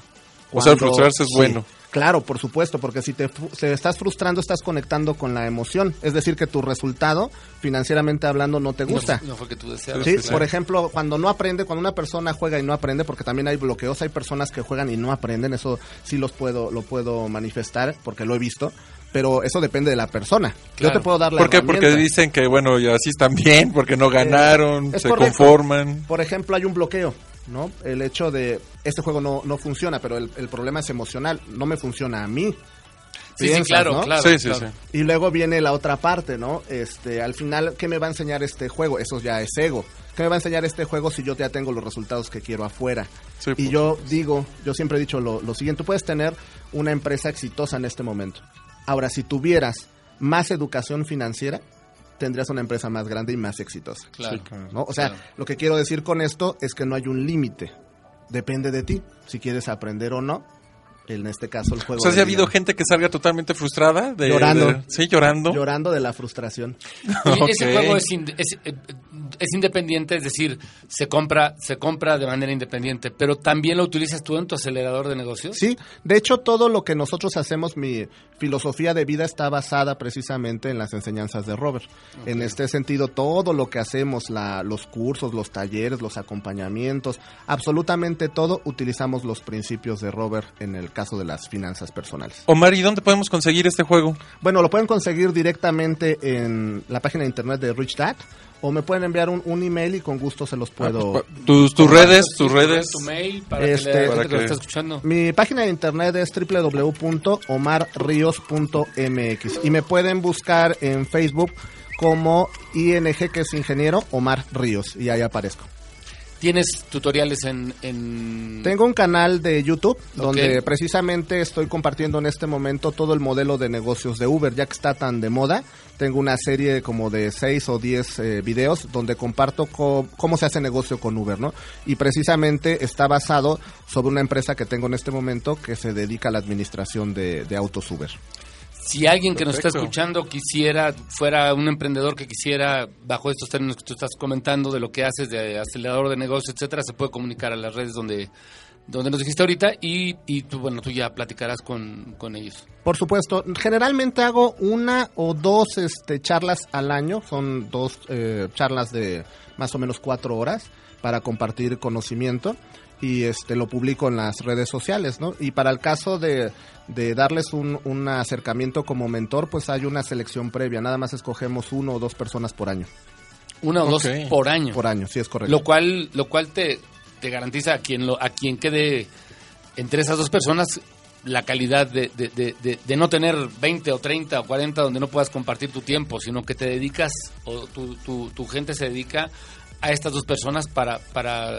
O sea, el Cuando- frustrarse es sí, bueno. Claro, por supuesto, porque si te, se estás frustrando, estás conectando con la emoción. Es decir, que tu resultado, financieramente hablando, no te gusta. No, fue que tú deseabas. Sí, claro. por ejemplo, cuando no aprende, cuando una persona juega y no aprende, porque también hay bloqueos, hay personas que juegan y no aprenden, eso sí los puedo, lo puedo manifestar porque lo he visto, pero eso depende de la persona. Yo te puedo dar la ¿Por qué? Porque dicen que, bueno, y así están bien, porque no ganaron, es se correcto. conforman. Por ejemplo, hay un bloqueo, ¿no? El hecho de, este juego no, no funciona, pero el, el problema es emocional, no me funciona a mí. Sí, sí, claro, ¿no? claro. sí, sí, claro. sí. Y luego viene la otra parte, ¿no? Este, al final, ¿qué me va a enseñar este juego? Eso ya es ego. ¿Qué me va a enseñar este juego si yo ya tengo los resultados que quiero afuera? Sí, y por yo digo, yo siempre he dicho lo, lo siguiente, tú puedes tener una empresa exitosa en este momento. Ahora, si tuvieras más educación financiera, tendrías una empresa más grande y más exitosa. Claro. ¿no? O sea, Claro. lo que quiero decir con esto es que no hay un límite. Depende de ti, si quieres aprender o no. En este caso, el juego. O sea, ¿sí de ha habido gente que salga totalmente frustrada? De, Llorando. de- sí, llorando. llorando de la frustración. *laughs* Ese juego es, eh, es independiente, es decir, se compra, se compra de manera independiente, pero también lo utilizas tú en tu acelerador de negocios. Sí, de hecho todo lo que nosotros hacemos, mi filosofía de vida está basada precisamente en las enseñanzas de Robert. En este sentido, todo lo que hacemos, la, los cursos, los talleres, los acompañamientos, absolutamente todo utilizamos los principios de Robert en el caso de las finanzas personales. Omar, ¿y dónde podemos conseguir este juego? Bueno, lo pueden conseguir directamente en la página de internet de Rich Dad o me pueden enviar un, un email y con gusto se los puedo... Tus, tus redes, tus redes. Tu mail para Este, que gente para que lo está escuchando. Mi página de internet es www.omarrios.mx y me pueden buscar en Facebook como ING, que es ingeniero, Omar Ríos, y ahí aparezco. ¿Tienes tutoriales en...? en... Tengo un canal de YouTube donde precisamente estoy compartiendo en este momento todo el modelo de negocios de Uber, ya que está tan de moda. Tengo una serie como de 6 o 10 eh, videos donde comparto co- cómo se hace negocio con Uber, ¿no? Y precisamente está basado sobre una empresa que tengo en este momento que se dedica a la administración de, de autos Uber. Si alguien que nos está Perfecto. escuchando quisiera, fuera un emprendedor que quisiera, bajo estos términos que tú estás comentando, de lo que haces, de acelerador de negocios, etcétera, se puede comunicar a las redes donde, donde nos dijiste ahorita y, y tú, bueno, tú ya platicarás con, con ellos. Por supuesto, generalmente hago una o dos este, charlas al año, son dos eh, charlas de más o menos cuatro horas para compartir conocimiento y este lo publico en las redes sociales, ¿no? Y para el caso de, de darles un, un acercamiento como mentor, pues hay una selección previa, nada más escogemos uno o dos personas por año, Una o dos por año. por año, sí es correcto. Lo cual, lo cual te, te garantiza a quien, lo, a quien quede entre esas dos personas la calidad de, de, de, de- no tener 20 o 30 o 40 donde no puedas compartir tu tiempo, sino que te dedicas o tu, tu, tu gente se dedica a estas dos personas para, para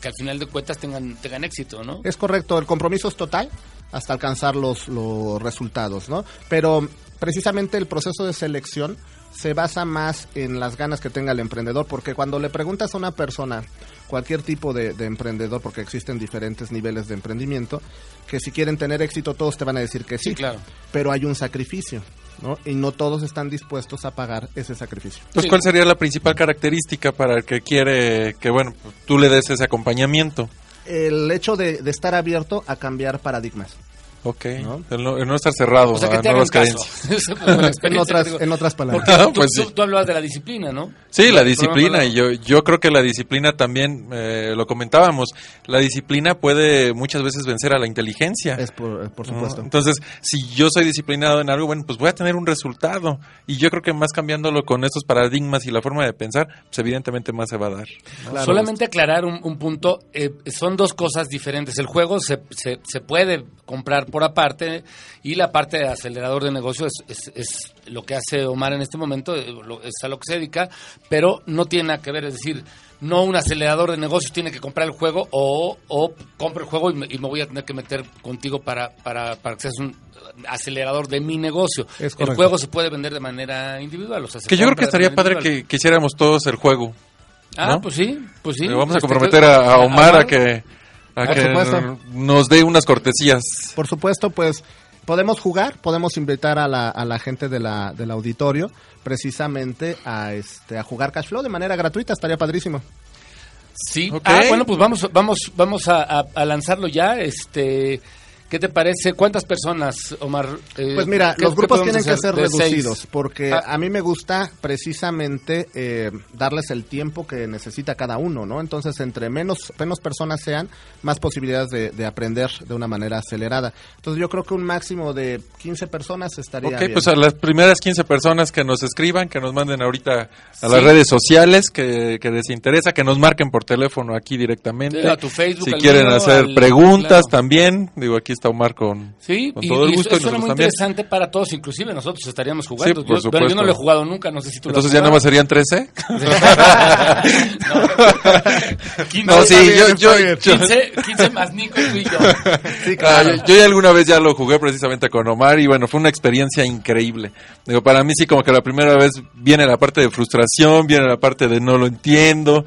que al final de cuentas tengan, tengan éxito, ¿no? Es correcto, el compromiso es total hasta alcanzar los, los resultados, ¿no? Pero precisamente el proceso de selección se basa más en las ganas que tenga el emprendedor, porque cuando le preguntas a una persona, cualquier tipo de, de emprendedor, porque existen diferentes niveles de emprendimiento, que si quieren tener éxito todos te van a decir que sí, Sí, claro. pero hay un sacrificio, ¿no? Y no todos están dispuestos a pagar ese sacrificio. Entonces, Sí. ¿cuál sería la principal característica para el que quiere que, bueno, tú le des ese acompañamiento? El hecho de, de estar abierto a cambiar paradigmas. Ok. ¿No? El, no, el no estar cerrado O sea, que a te nuevas creencias. *laughs* En otras, en otras palabras. Porque tú, Pues tú- sí. tú hablabas de la disciplina, ¿no? Sí, la disciplina, y yo, yo creo que la disciplina también, eh, lo comentábamos, la disciplina puede muchas veces vencer a la inteligencia. Es por, por ¿no? supuesto. Entonces, si yo soy disciplinado en algo, bueno, pues voy a tener un resultado. Y yo creo que más cambiándolo con estos paradigmas y la forma de pensar, pues evidentemente más se va a dar. Claro. Solamente aclarar un, un punto, eh, son dos cosas diferentes. El juego se, se, se puede comprar por aparte y la parte de acelerador de negocio es, es, es lo que hace Omar en este momento, eh, lo- es a lo que se dedica, pero no tiene nada que ver, es decir, no un acelerador de negocios tiene que comprar el juego o, o compro el juego y me, y me voy a tener que meter contigo para, para, para que seas un acelerador de mi negocio. El juego se puede vender de manera individual. O sea, se Que yo creo que estaría padre que, que hiciéramos todos el juego. Ah, ¿no? pues sí, pues sí. Le vamos a comprometer a Omar a que, a Por que supuesto. nos dé unas cortesías. Por supuesto, pues podemos jugar, podemos invitar a la, a la gente de la, del auditorio precisamente a, este, a jugar Cash Flow de manera gratuita, estaría padrísimo. Sí. Ok. Ah, bueno, pues vamos, vamos, vamos a, a- a lanzarlo ya. Este, ¿qué te parece? ¿Cuántas personas, Omar? Eh, Pues mira, ¿qué- los grupos tienen que ser ¿De seis? reducidos porque Ah. a mí me gusta precisamente eh, darles el tiempo que necesita cada uno, ¿no? Entonces, entre menos, menos personas sean, más posibilidades de, de aprender de una manera acelerada. Entonces, yo creo que un máximo de 15 personas estaría Ok, bien. pues a las primeras 15 personas que nos escriban, que nos manden ahorita a Sí. las redes sociales, que, que les interesa, que nos marquen por teléfono aquí directamente. A tu Facebook, si quieren mío, hacer al- preguntas claro. también, digo, aquí está Omar con, Sí, con y, todo el y gusto. eso y suena nosotros muy también. interesante para todos, inclusive nosotros estaríamos jugando. Sí, por yo, pero yo no lo he jugado nunca, no sé si tú Entonces lo ya has nada más jugado. serían 13. Quince- *laughs* No, sí, yo, yo, bien. yo- 15, 15 más Nico y yo. *laughs* Sí, Ah, claro. yo, yo ya alguna vez ya lo jugué precisamente con Omar y bueno, fue una experiencia increíble. Digo, para mí sí como que la primera vez viene la parte de frustración, viene la parte de no lo entiendo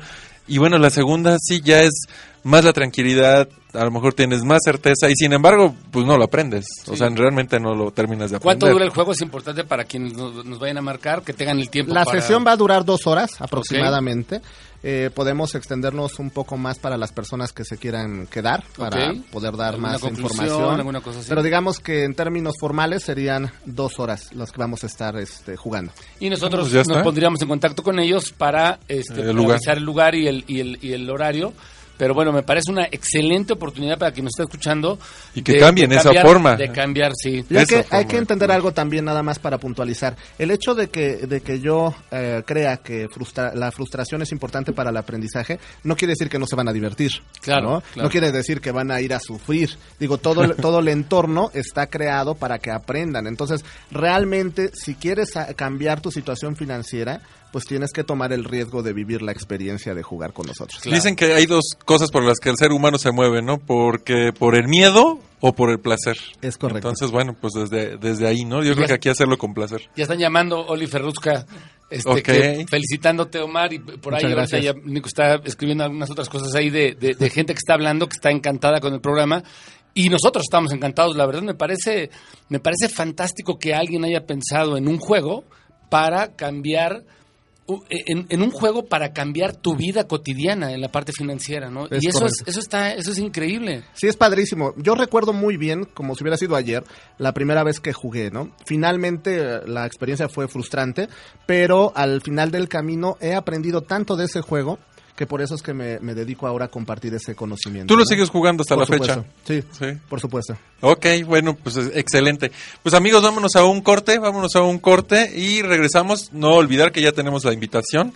y bueno, la segunda sí ya es más la tranquilidad, a lo mejor tienes más certeza y sin embargo, pues no lo aprendes. O sea, realmente no lo terminas de aprender. ¿Cuánto dura el juego? Es importante para quienes nos, nos vayan a marcar, que tengan el tiempo La para- sesión va a durar dos horas aproximadamente. Eh, podemos extendernos un poco más para las personas que se quieran quedar, para poder dar ¿Alguna más información. alguna cosa así? Pero digamos que en términos formales serían dos horas las que vamos a estar este, jugando. Y nosotros Pues ya nos pondríamos en contacto con ellos para, este, El para lugar. avisar el lugar y el, y, el, y el horario. Pero bueno, me parece una excelente oportunidad para quien nos está escuchando. Y que cambien esa forma. De cambiar, sí. Y hay, que, hay que de entender algo también nada más para puntualizar. El hecho de que, de que yo eh, crea que frustra- la frustración es importante para el aprendizaje, no quiere decir que no se van a divertir. Claro, ¿no? claro. No quiere decir que van a ir a sufrir. Digo, todo el, *laughs* todo el entorno está creado para que aprendan. Entonces, realmente, si quieres cambiar tu situación financiera, pues tienes que tomar el riesgo de vivir la experiencia de jugar con nosotros. Claro. Dicen que hay dos cosas por las que el ser humano se mueve, ¿no? Porque por el miedo o por el placer. Es correcto. Entonces, bueno, pues desde, desde ahí, ¿no? Yo creo que aquí hacerlo con placer. Ya están llamando Oli Ferruzca, este, que- felicitándote Omar y por ahí Muchas gracias. ya Nico está escribiendo algunas otras cosas ahí de, de- de gente que está hablando, que está encantada con el programa y nosotros estamos encantados. La verdad me parece, me parece fantástico que alguien haya pensado en un juego para cambiar en, en un juego para cambiar tu vida cotidiana en la parte financiera, ¿no? Es y eso es, eso está, eso es increíble. Sí, es padrísimo. Yo recuerdo muy bien, como si hubiera sido ayer, la primera vez que jugué, ¿no? Finalmente eh, la experiencia fue frustrante, pero al final del camino he aprendido tanto de ese juego que por eso es que me, me dedico ahora a compartir ese conocimiento. ¿Tú lo ¿no? sigues jugando hasta Por la fecha? Sí, Sí. por supuesto. Ok, bueno, pues es- excelente. Pues amigos, vámonos a un corte, vámonos a un corte y regresamos. No olvidar que ya tenemos la invitación.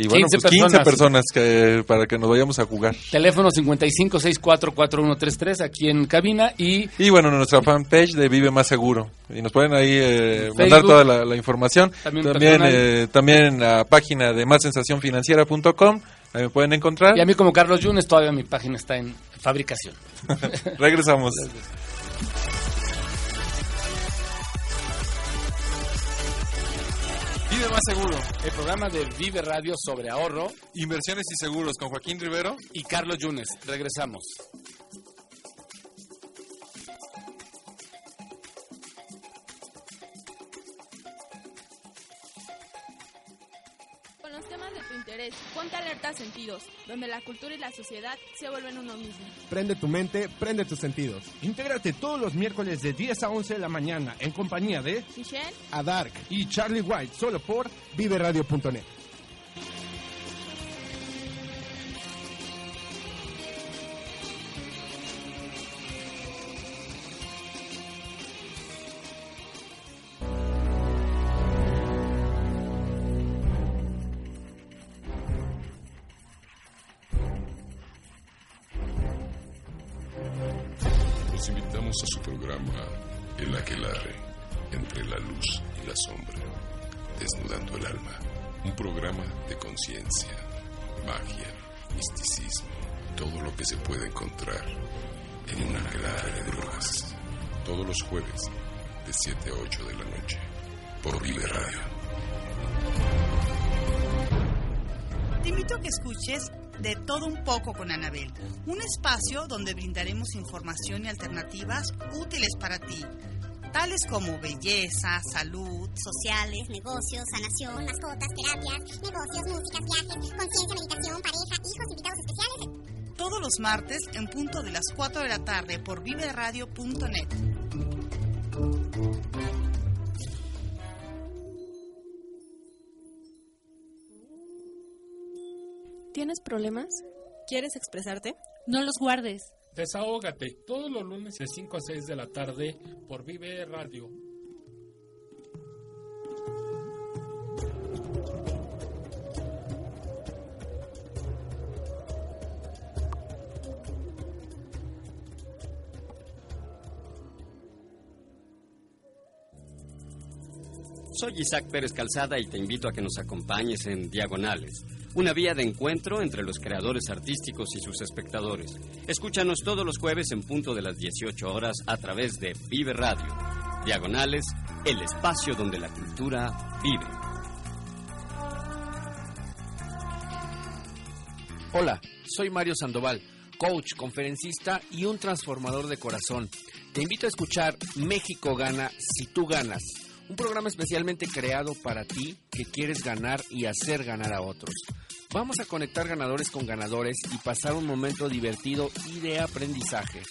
Y bueno, 15 pues 15 personas. personas que, para que nos vayamos a jugar. Teléfono 55644133 aquí en cabina y Y bueno, nuestra fanpage de Vive Más Seguro. Y nos pueden ahí eh, mandar toda la, la información. También También, eh, también en la página de mássensacionfinanciera.com. Ahí me pueden encontrar. Y a mí como Carlos Yunes, todavía mi página está en fabricación. *laughs* Regresamos. Vive Más Seguro. El programa de Vive Radio sobre ahorro Inversiones y seguros con Joaquín Rivero. y Carlos Yunes. Regresamos. Interés, ponte alerta a sentidos, donde la cultura y la sociedad se vuelven uno mismo. Prende tu mente, prende tus sentidos. Intégrate todos los miércoles de 10 a 11 de la mañana en compañía de Michelle, A Dark y Charlie White, solo por viveradio.net. Todos los jueves, de 7 a 8 de la noche, por Vive Radio. Te invito a que escuches de todo un poco con Anabel, un espacio donde brindaremos información y alternativas útiles para ti, tales como belleza, salud, sociales, negocios, sanación, mascotas, terapias, negocios, músicas, viajes, conciencia, meditación, pareja, hijos, invitados especiales. Todos los martes en punto de las 4 de la tarde por viveradio.net. ¿Tienes problemas? ¿Quieres expresarte? No los guardes. Desahógate todos los lunes de 5 a 6 de la tarde por Vive Radio. Soy Isaac Pérez Calzada y te invito a que nos acompañes en Diagonales, una vía de encuentro entre los creadores artísticos y sus espectadores. Escúchanos todos los jueves en punto de las 18 horas a través de Vive Radio. Diagonales, el espacio donde la cultura vive. Hola, soy Mario Sandoval, coach, conferencista y un transformador de corazón. Te invito a escuchar México gana si tú ganas un programa especialmente creado para ti que quieres ganar y hacer ganar a otros. Vamos a conectar ganadores con ganadores y pasar un momento divertido y de aprendizaje.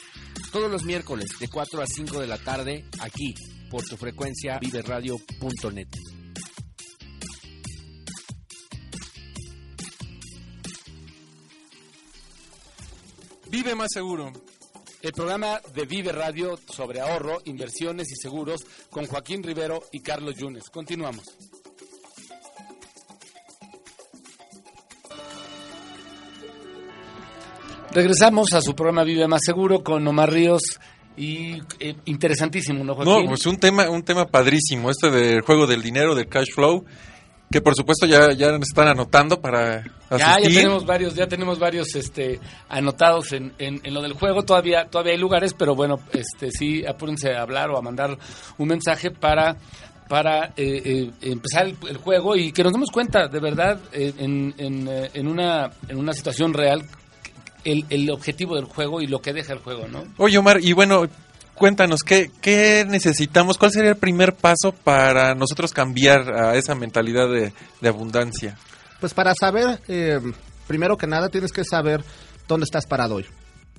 Todos los miércoles de 4 a 5 de la tarde, aquí, por tu frecuencia viveradio.net. Vive más seguro el programa de Vive Radio sobre ahorro, inversiones y seguros con Joaquín Rivero y Carlos Yunes. Continuamos. Regresamos a su programa Vive Más Seguro con Omar Ríos y eh, interesantísimo, ¿no, Joaquín? No, pues un tema, un tema padrísimo, este del juego del dinero, del cash flow que por supuesto ya, ya están anotando para asistir. Ya, ya tenemos varios, ya tenemos varios este, anotados en, en, lo del juego, todavía, todavía hay lugares, pero bueno, este sí, apúrense a hablar o a mandar un mensaje para para eh, eh, empezar el, juego y que nos demos cuenta de verdad eh, en, en, en, una, en una situación real el, el objetivo del juego y lo que deja el juego, ¿no? Oye, Omar, y bueno, cuéntanos, ¿qué, ¿qué necesitamos? ¿Cuál sería el primer paso para nosotros cambiar a esa mentalidad de, abundancia? Pues para saber, eh, primero que nada, tienes que saber dónde estás parado hoy,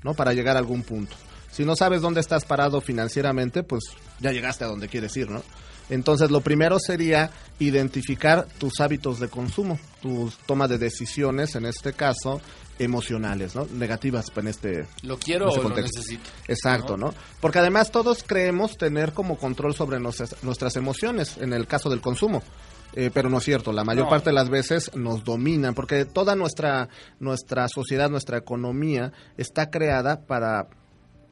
¿no? Para llegar a algún punto. Si no sabes dónde estás parado financieramente, pues ya llegaste a donde quieres ir, ¿no? Entonces, lo primero sería identificar tus hábitos de consumo, tus tomas de decisiones, en este caso, emocionales, ¿no? Negativas en este Lo quiero este o lo necesito. Exacto, ¿no? Porque además todos creemos tener como control sobre nuestras, emociones en el caso del consumo. Eh, pero no es cierto, la mayor parte de las veces nos dominan, porque toda nuestra, nuestra sociedad, nuestra economía está creada para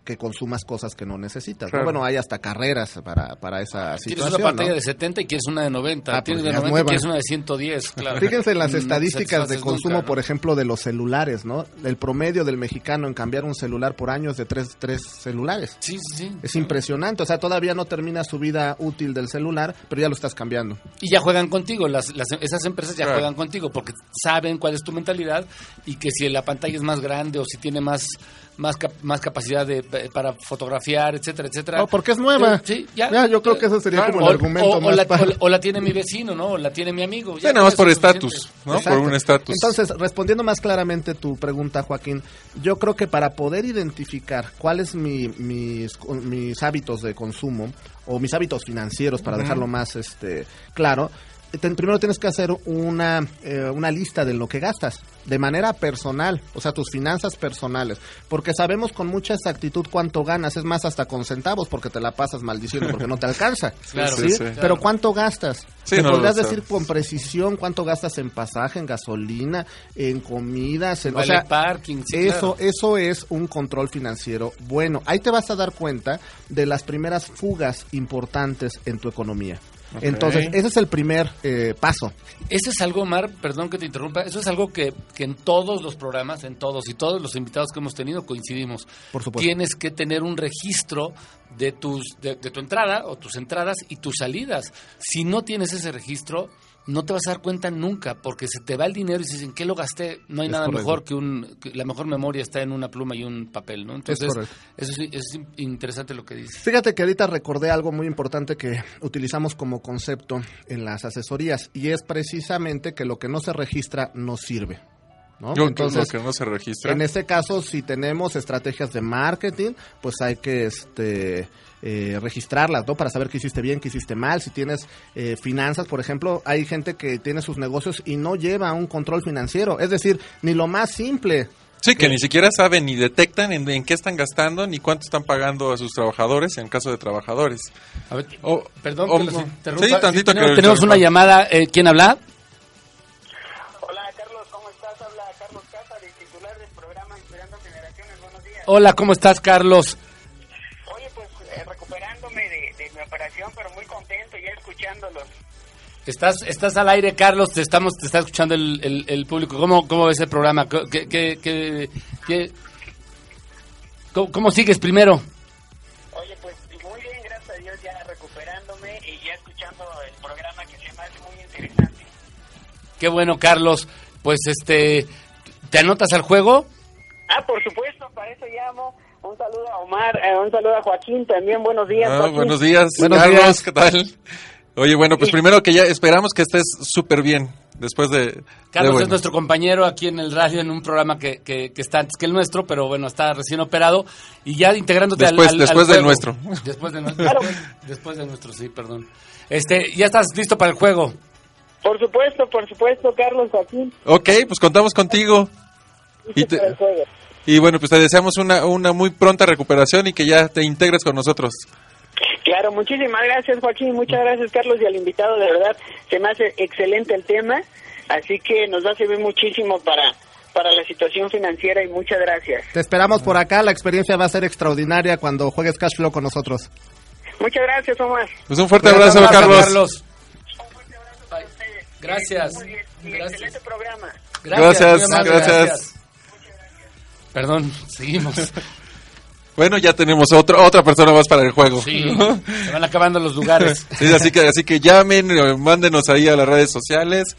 que consumas cosas que no necesitas. Bueno, hay hasta carreras para, para esa situación. Tienes una pantalla de 70 y quieres una de 90. Ah, Tienes pues de 90 y quieres una de 110, *laughs* claro. Fíjense en las estadísticas de consumo, por ejemplo, de los celulares, ¿no? El promedio del mexicano en cambiar un celular por año es de tres, tres celulares. Sí, sí. Es impresionante. O sea, todavía no termina su vida útil del celular, pero ya lo estás cambiando. Y ya juegan contigo. Las, esas empresas ya juegan contigo porque saben cuál es tu mentalidad y que si la pantalla es más grande o si tiene más más, más capacidad de, para fotografiar, etcétera, etcétera. Oh, porque es nueva. Sí, ya. yo creo que ese sería como el argumento o, la, o, la, tiene mi vecino, ¿no? O la tiene mi amigo. Ya nada más por estatus, ¿no? Por un estatus. Entonces, respondiendo más claramente tu pregunta, Joaquín, yo creo que para poder identificar cuáles mi, mis, mis hábitos de consumo o mis hábitos financieros, para dejarlo más este claro, primero tienes que hacer una, eh, una lista de lo que gastas de manera personal, o sea, tus finanzas personales, porque sabemos con mucha exactitud cuánto ganas, es más, hasta con centavos, porque te la pasas maldiciendo porque no te alcanza. *laughs* claro, Pero ¿cuánto gastas? ¿Te podrías decir con precisión cuánto gastas en pasaje, en gasolina, en comidas, en o sea, parking? eso, eso es un control financiero bueno. Ahí te vas a dar cuenta de las primeras fugas importantes en tu economía. Entonces, ese es el primer eh, paso. Eso es algo, Mar, perdón que te interrumpa, eso es algo que, que en todos los programas, en todos y todos los invitados que hemos tenido coincidimos. Por supuesto. Tienes que tener un registro de, tus, de, de tu entrada o tus entradas y tus salidas. Si no tienes ese registro, no te vas a dar cuenta nunca, porque se te va el dinero y dices, ¿en qué lo gasté? No hay Es nada correcto. mejor que un... que la mejor memoria está en una pluma y un papel, ¿no? Entonces, correcto. eso es, es interesante lo que dices. Fíjate que ahorita recordé algo muy importante que utilizamos como concepto en las asesorías y es precisamente que lo que no se registra no sirve. ¿no? Que- lo que no se registra. En este caso, si tenemos estrategias de marketing, pues hay que este, eh, registrarlas, ¿no? Para saber qué hiciste bien, qué hiciste mal. Si tienes eh, finanzas, por ejemplo, hay gente que tiene sus negocios y no lleva un control financiero. Es decir, ni lo más simple. Sí, que ni siquiera saben ni detectan en, en qué están gastando ni cuánto están pagando a sus trabajadores en caso de trabajadores. A ver, O- perdón o- que los o- interrumpa. Sí, tantito tenemos, que tenemos una llamada. Eh, ¿Quién habla? Hola, ¿cómo estás, Carlos? Escuchándolos. Estás, estás al aire, Carlos. Te estamos, te está escuchando el, el, el público. ¿Cómo, cómo ves el programa? ¿Qué, qué, qué- qué- cómo, cómo sigues primero? Oye, pues muy bien, gracias a Dios ya recuperándome y ya escuchando el programa que se me hace muy interesante. Qué bueno, Carlos. Pues este, ¿te anotas al juego? Ah, por supuesto, para eso llamo. Un saludo a Omar, eh, un saludo a Joaquín también. Buenos días, Ah, Joaquín. buenos días, Buenos Carlos, días. ¿qué tal? Oye, bueno, pues primero que ya esperamos que estés súper bien después de... de Carlos bueno. es nuestro compañero aquí en el radio en un programa que, que, que está antes que el nuestro, pero bueno, está recién operado y ya integrándote al- Después- al, al después del juego. nuestro. *laughs* Después del nuestro. después, después del nuestro, sí, perdón. Este, ya estás listo para el juego. Por supuesto, por supuesto, Carlos, Joaquín. Ok, pues contamos contigo. Y, te- y bueno, pues te deseamos una, una muy pronta recuperación y que ya te integres con nosotros. Claro, muchísimas gracias, Joaquín. Muchas gracias, Carlos, y al invitado. De verdad, se me hace excelente el tema. Así que nos va a servir muchísimo para, para la situación financiera y muchas gracias. Te esperamos por acá. La experiencia va a ser extraordinaria cuando juegues Cash Flow con nosotros. Muchas gracias, Omar. Pues un fuerte Gracias, abrazo, abrazo, Carlos. Gracias. Y excelente programa. Gracias, muy amable, gracias. Perdón, *laughs* seguimos. Bueno, ya tenemos otro, otra persona más para el juego. Sí, *laughs* se van acabando los lugares. Sí, así que, así que llamen, eh, mándenos ahí a las redes sociales.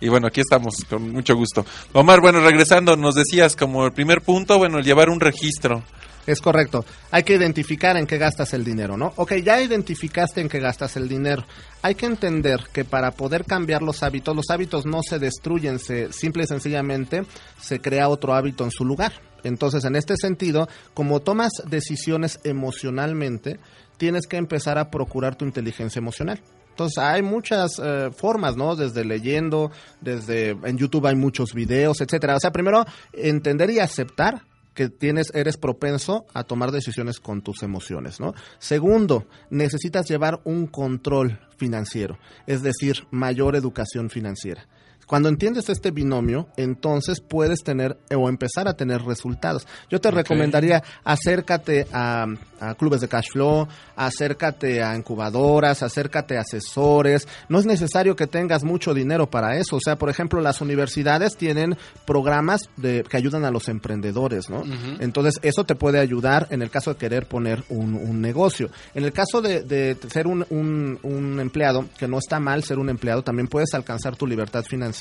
Y bueno, aquí estamos, con mucho gusto. Omar, bueno, regresando, nos decías como el primer punto, bueno, llevar un registro. Es correcto. Hay que identificar en qué gastas el dinero, ¿no? Ok, ya identificaste en qué gastas el dinero. Hay que entender que para poder cambiar los hábitos, los hábitos no se destruyen, se simple y sencillamente se crea otro hábito en su lugar. Entonces, en este sentido, como tomas decisiones emocionalmente, tienes que empezar a procurar tu inteligencia emocional. Entonces hay muchas eh, formas, ¿no? Desde leyendo, desde en YouTube hay muchos videos, etcétera. O sea, primero entender y aceptar que tienes, eres propenso a tomar decisiones con tus emociones, ¿no? Segundo, necesitas llevar un control financiero, es decir, mayor educación financiera. Cuando entiendes este binomio, entonces puedes tener o empezar a tener resultados. Yo te recomendaría acércate a, a clubes de cash flow, acércate a incubadoras, acércate a asesores. No es necesario que tengas mucho dinero para eso. O sea, por ejemplo, las universidades tienen programas de, que ayudan a los emprendedores, ¿no? Entonces, eso te puede ayudar en el caso de querer poner un, un negocio. En el caso de, de ser un, un- un empleado, que no está mal ser un empleado, también puedes alcanzar tu libertad financiera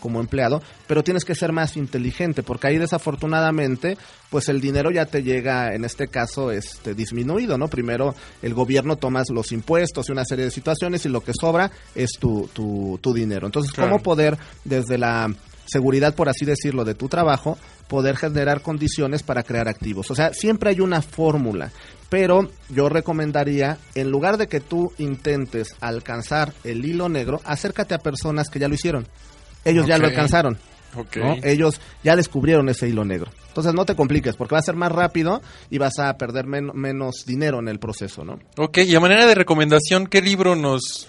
como empleado, pero tienes que ser más inteligente, porque ahí desafortunadamente, pues el dinero ya te llega, en este caso, este disminuido, ¿no? Primero el gobierno tomas los impuestos y una serie de situaciones y lo que sobra es tu, tu, tu dinero. Entonces, Claro. ¿cómo poder desde la seguridad, por así decirlo, de tu trabajo, poder generar condiciones para crear activos. O sea, siempre hay una fórmula, pero yo recomendaría, en lugar de que tú intentes alcanzar el hilo negro, acércate a personas que ya lo hicieron. Ellos ya lo alcanzaron. Ok. ¿no? Ellos ya descubrieron ese hilo negro. Entonces no te compliques, porque va a ser más rápido y vas a perder men- menos dinero en el proceso, ¿no? Ok, y a manera de recomendación, ¿qué libro nos,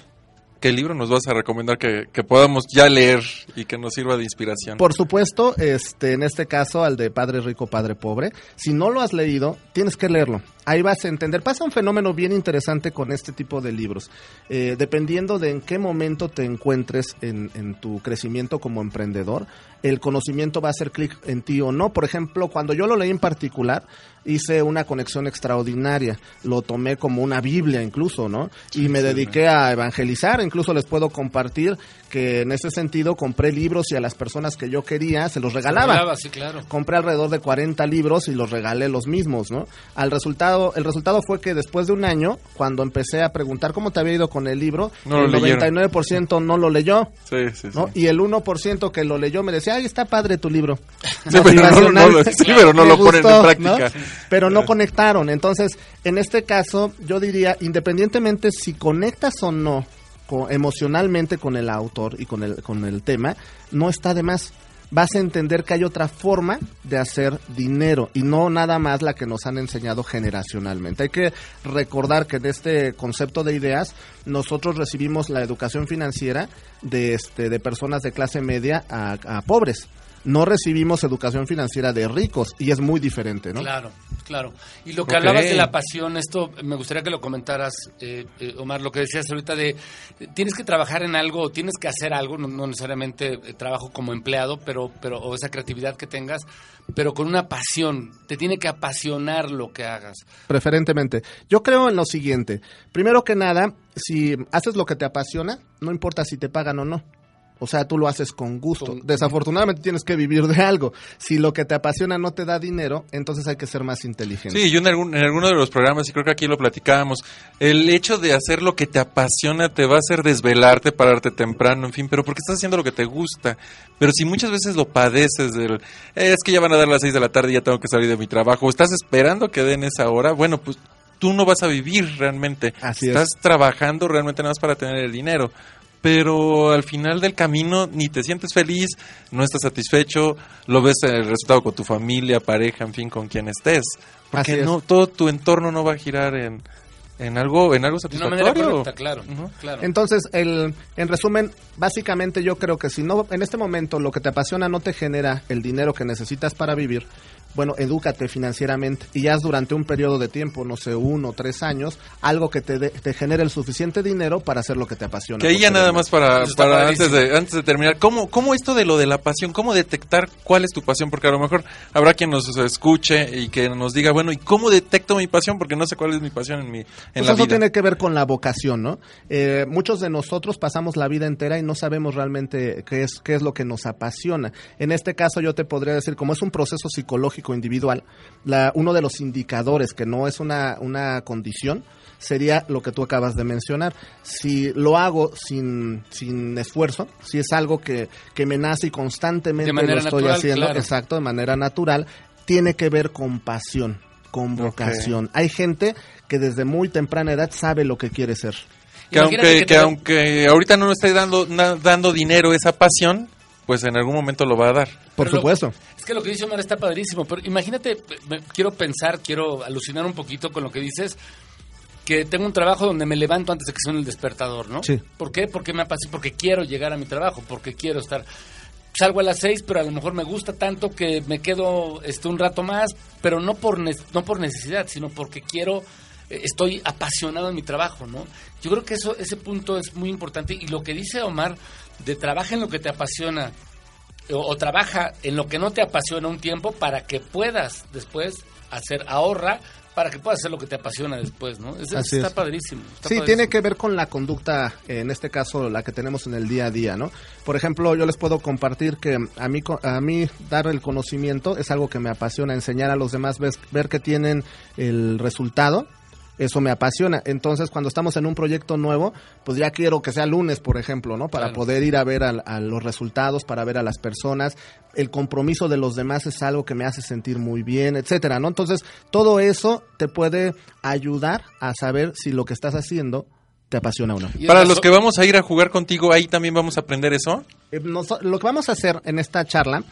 qué libro nos vas a recomendar que, que podamos ya leer y que nos sirva de inspiración? Por supuesto, este, en este caso, al de Padre Rico, Padre Pobre. Si no lo has leído, tienes que leerlo. Ahí vas a entender. Pasa un fenómeno bien interesante con este tipo de libros. Eh, dependiendo de en qué momento te encuentres en, en tu crecimiento como emprendedor, el conocimiento va a hacer clic en ti o no. Por ejemplo, cuando yo lo leí en particular, hice una conexión extraordinaria. Lo tomé como una Biblia incluso, ¿no? Y me dediqué a evangelizar. Incluso les puedo compartir que en ese sentido compré libros y a las personas que yo quería se los regalaba. regalaba, sí, claro. Compré alrededor de 40 libros y los regalé los mismos, ¿no? Al resultado, el resultado fue que después de un año, cuando empecé a preguntar cómo te había ido con el libro, No el leyeron. 99% no lo leyó. Sí, sí, sí. ¿no? Y el 1% que lo leyó me decía, ay, está padre tu libro. Sí, pero no- no lo- sí, pero no lo *laughs* ponen en práctica. Pero no conectaron. Entonces, en este caso, yo diría, independientemente si conectas o no emocionalmente con el autor y con el, con el tema, no está de más. Vas a entender que hay otra forma de hacer dinero y no nada más la que nos han enseñado generacionalmente. Hay que recordar que en este concepto de ideas nosotros recibimos la educación financiera de, este, de personas de clase media a, a pobres. No recibimos educación financiera de ricos y es muy diferente, ¿no? Claro, claro. Y lo que hablabas de la pasión, esto me gustaría que lo comentaras, eh, eh, Omar, lo que decías ahorita de eh, tienes que trabajar en algo, tienes que hacer algo, no, no necesariamente eh, trabajo como empleado, pero, pero o esa creatividad que tengas, pero con una pasión. Te tiene que apasionar lo que hagas. Preferentemente. Yo creo en lo siguiente. Primero que nada, si haces lo que te apasiona, no importa si te pagan o no. O sea, tú lo haces con gusto. Desafortunadamente tienes que vivir de algo. Si lo que te apasiona no te da dinero, entonces hay que ser más inteligente. Sí, yo en, algún, en alguno de los programas, y creo que aquí lo platicábamos, el hecho de hacer lo que te apasiona te va a hacer desvelarte, pararte temprano, en fin, pero porque estás haciendo lo que te gusta. Pero si muchas veces lo padeces del, "Eh, es que ya van a dar las seis de la tarde y ya tengo que salir de mi trabajo, o estás esperando que den esa hora, bueno, pues tú no vas a vivir realmente. Así es. estás trabajando realmente nada más para tener el dinero. Pero al final del camino ni te sientes feliz, no estás satisfecho, lo ves el resultado con tu familia, pareja, en fin, con quien estés. Porque es. no, todo tu entorno no va a girar en, en algo, en algo satisfactorio. manera correcta, claro. claro. Entonces, el, en resumen, básicamente yo creo que si no, en este momento lo que te apasiona no te genera el dinero que necesitas para vivir, bueno, edúcate financieramente y haz durante un periodo de tiempo, no sé, uno o tres años, algo que te, dé- te genere el suficiente dinero para hacer lo que te apasiona. Que ahí ya nada más para, para antes, de, antes de terminar, ¿cómo, ¿cómo esto de lo de la pasión? ¿Cómo detectar cuál es tu pasión? Porque a lo mejor habrá quien nos escuche y que nos diga, bueno, ¿y cómo detecto mi pasión? Porque no sé cuál es mi pasión en, mi, en Pues la eso vida. tiene que ver con la vocación, ¿no? Eh, muchos de nosotros pasamos la vida entera y no sabemos realmente qué es, qué es lo que nos apasiona. En este caso yo te podría decir, como es un proceso psicológico individual, la, uno de los indicadores, que no es una, una condición, sería lo que tú acabas de mencionar. Si lo hago sin, sin esfuerzo, si es algo que, que me nace y constantemente lo estoy natural, haciendo, claro. exacto, de manera natural, tiene que ver con pasión, con vocación. Hay gente que desde muy temprana edad sabe lo que quiere ser. Que aunque, que, aunque ahorita no nos esté dando, na- dando dinero esa pasión, pues en algún momento lo va a dar. Por Pero lo- supuesto. Es que lo que dice Omar está padrísimo, pero imagínate, me- quiero pensar, quiero alucinar un poquito con lo que dices, que tengo un trabajo donde me levanto antes de que suene el despertador, ¿no? Sí. ¿Por qué? Porque me apasiona, porque quiero llegar a mi trabajo, porque quiero estar... Salgo a las seis, pero a lo mejor me gusta tanto que me quedo este, un rato más, pero no por, ne- no por necesidad, sino porque quiero, estoy apasionado en mi trabajo, ¿no? Yo creo que eso, ese punto es muy importante y lo que dice Omar, de trabaja en lo que te apasiona, o, o trabaja en lo que no te apasiona un tiempo para que puedas después hacer ahorra para que puedas hacer lo que te apasiona después, ¿no? Eso Así está es. padrísimo. está Sí, padrísimo. tiene que ver con la conducta, en este caso la que tenemos en el día a día, ¿no? Por ejemplo, yo les puedo compartir que a mí, a mí dar el conocimiento es algo que me apasiona, enseñar a los demás, ves- ver que tienen el resultado, eso me apasiona. Entonces, cuando estamos en un proyecto nuevo, pues ya quiero que sea lunes, por ejemplo, ¿no? Para Claro. poder ir a ver a, los resultados, para ver a las personas. El compromiso de los demás es algo que me hace sentir muy bien, etcétera, ¿no? Entonces, todo eso te puede ayudar a saber si lo que estás haciendo te apasiona o no. Para los que vamos a ir a jugar contigo, ahí también vamos a aprender eso. Eh, lo que vamos a hacer en esta charla,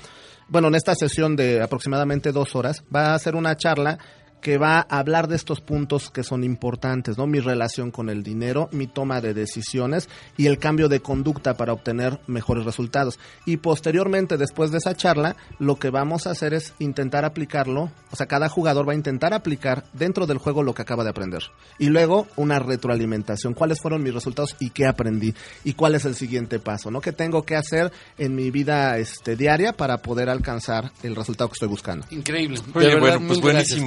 bueno, en esta sesión de aproximadamente dos horas, va a ser una charla que va a hablar de estos puntos que son importantes, ¿no? Mi relación con el dinero, mi toma de decisiones y el cambio de conducta para obtener mejores resultados. Y posteriormente, después de esa charla, lo que vamos a hacer es intentar aplicarlo, o sea, cada jugador va a intentar aplicar dentro del juego lo que acaba de aprender. Y luego una retroalimentación, cuáles fueron mis resultados y qué aprendí y cuál es el siguiente paso, ¿no? ¿Qué tengo que hacer en mi vida este diaria para poder alcanzar el resultado que estoy buscando? Increíble. Oye, De verdad, bueno, pues gracias.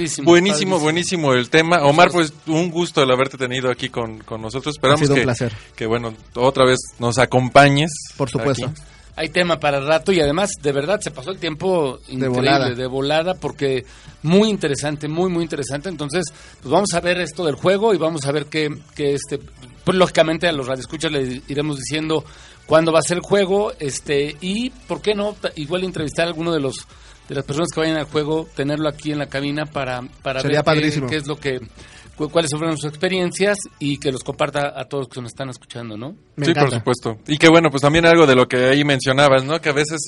Buenísimo. Padrísimo. Buenísimo, padrísimo. buenísimo el tema. Omar, pues un gusto el haberte tenido aquí con, con nosotros. Esperamos Ha sido un que, placer. que, bueno, otra vez nos acompañes. Por supuesto. aquí. Hay tema para el rato y además, de verdad, se pasó el tiempo increíble, volada. de volada, porque muy interesante, muy, muy interesante. Entonces, pues vamos a ver esto del juego y vamos a ver que, que este, pues lógicamente a los radioescuchas le iremos diciendo cuándo va a ser el juego, este, y por qué no, igual entrevistar a alguno de los de las personas que vayan al juego, tenerlo aquí en la cabina para, para Sería ver qué- padrísimo. qué es lo que cu- cuáles fueron sus experiencias y que los comparta a todos los que nos están escuchando, ¿no? sí, por supuesto. Y que bueno, pues también algo de lo que ahí mencionabas, ¿no? Que a veces,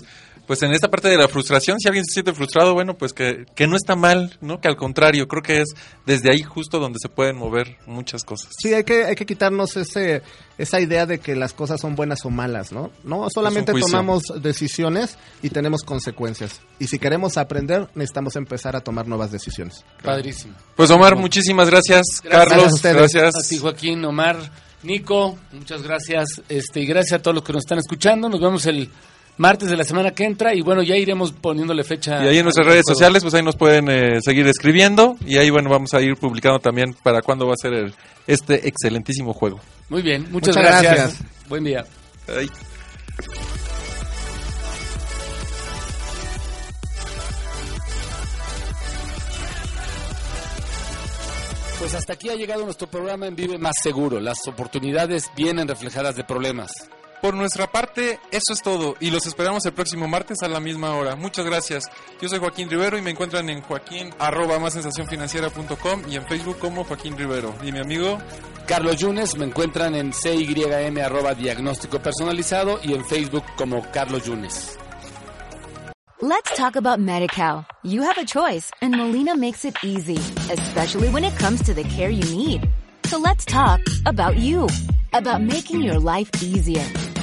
pues en esta parte de la frustración, si alguien se siente frustrado, bueno, pues que, que no está mal, ¿no? Que al contrario, creo que es desde ahí justo donde se pueden mover muchas cosas. Sí, hay que, hay que quitarnos ese, esa idea de que las cosas son buenas o malas, ¿no? No, solamente tomamos decisiones y tenemos consecuencias. Y si queremos aprender, necesitamos empezar a tomar nuevas decisiones. Padrísimo. Pues Omar, muchísimas gracias. Carlos, a gracias. A ti, Joaquín, Omar, Nico, muchas gracias. Este, y gracias a todos los que nos están escuchando. Nos vemos el martes de la semana que entra y bueno, ya iremos poniéndole fecha. Y ahí en nuestras redes juego. sociales, pues ahí nos pueden eh, seguir escribiendo. Y ahí, bueno, vamos a ir publicando también para cuándo va a ser el- este excelentísimo juego. Muy bien, muchas, Muchas gracias. gracias. Buen día. Ay. Pues hasta aquí ha llegado nuestro programa en Vive Más Seguro. Las oportunidades vienen reflejadas de problemas. Por nuestra parte, eso es todo. Y los esperamos el próximo martes a la misma hora. Muchas gracias. Yo soy Joaquín Rivero y me encuentran en joaquín arroba más sensacionfinanciera.com y en Facebook como Joaquín Rivero. Y mi amigo Carlos Yunes, me encuentran en CYM arroba diagnóstico personalizado y en Facebook como Carlos Yunes. Let's talk about MediCal. You have a choice and Molina makes it easy, especially when it comes to the care you need. So let's talk about you, about making your life easier,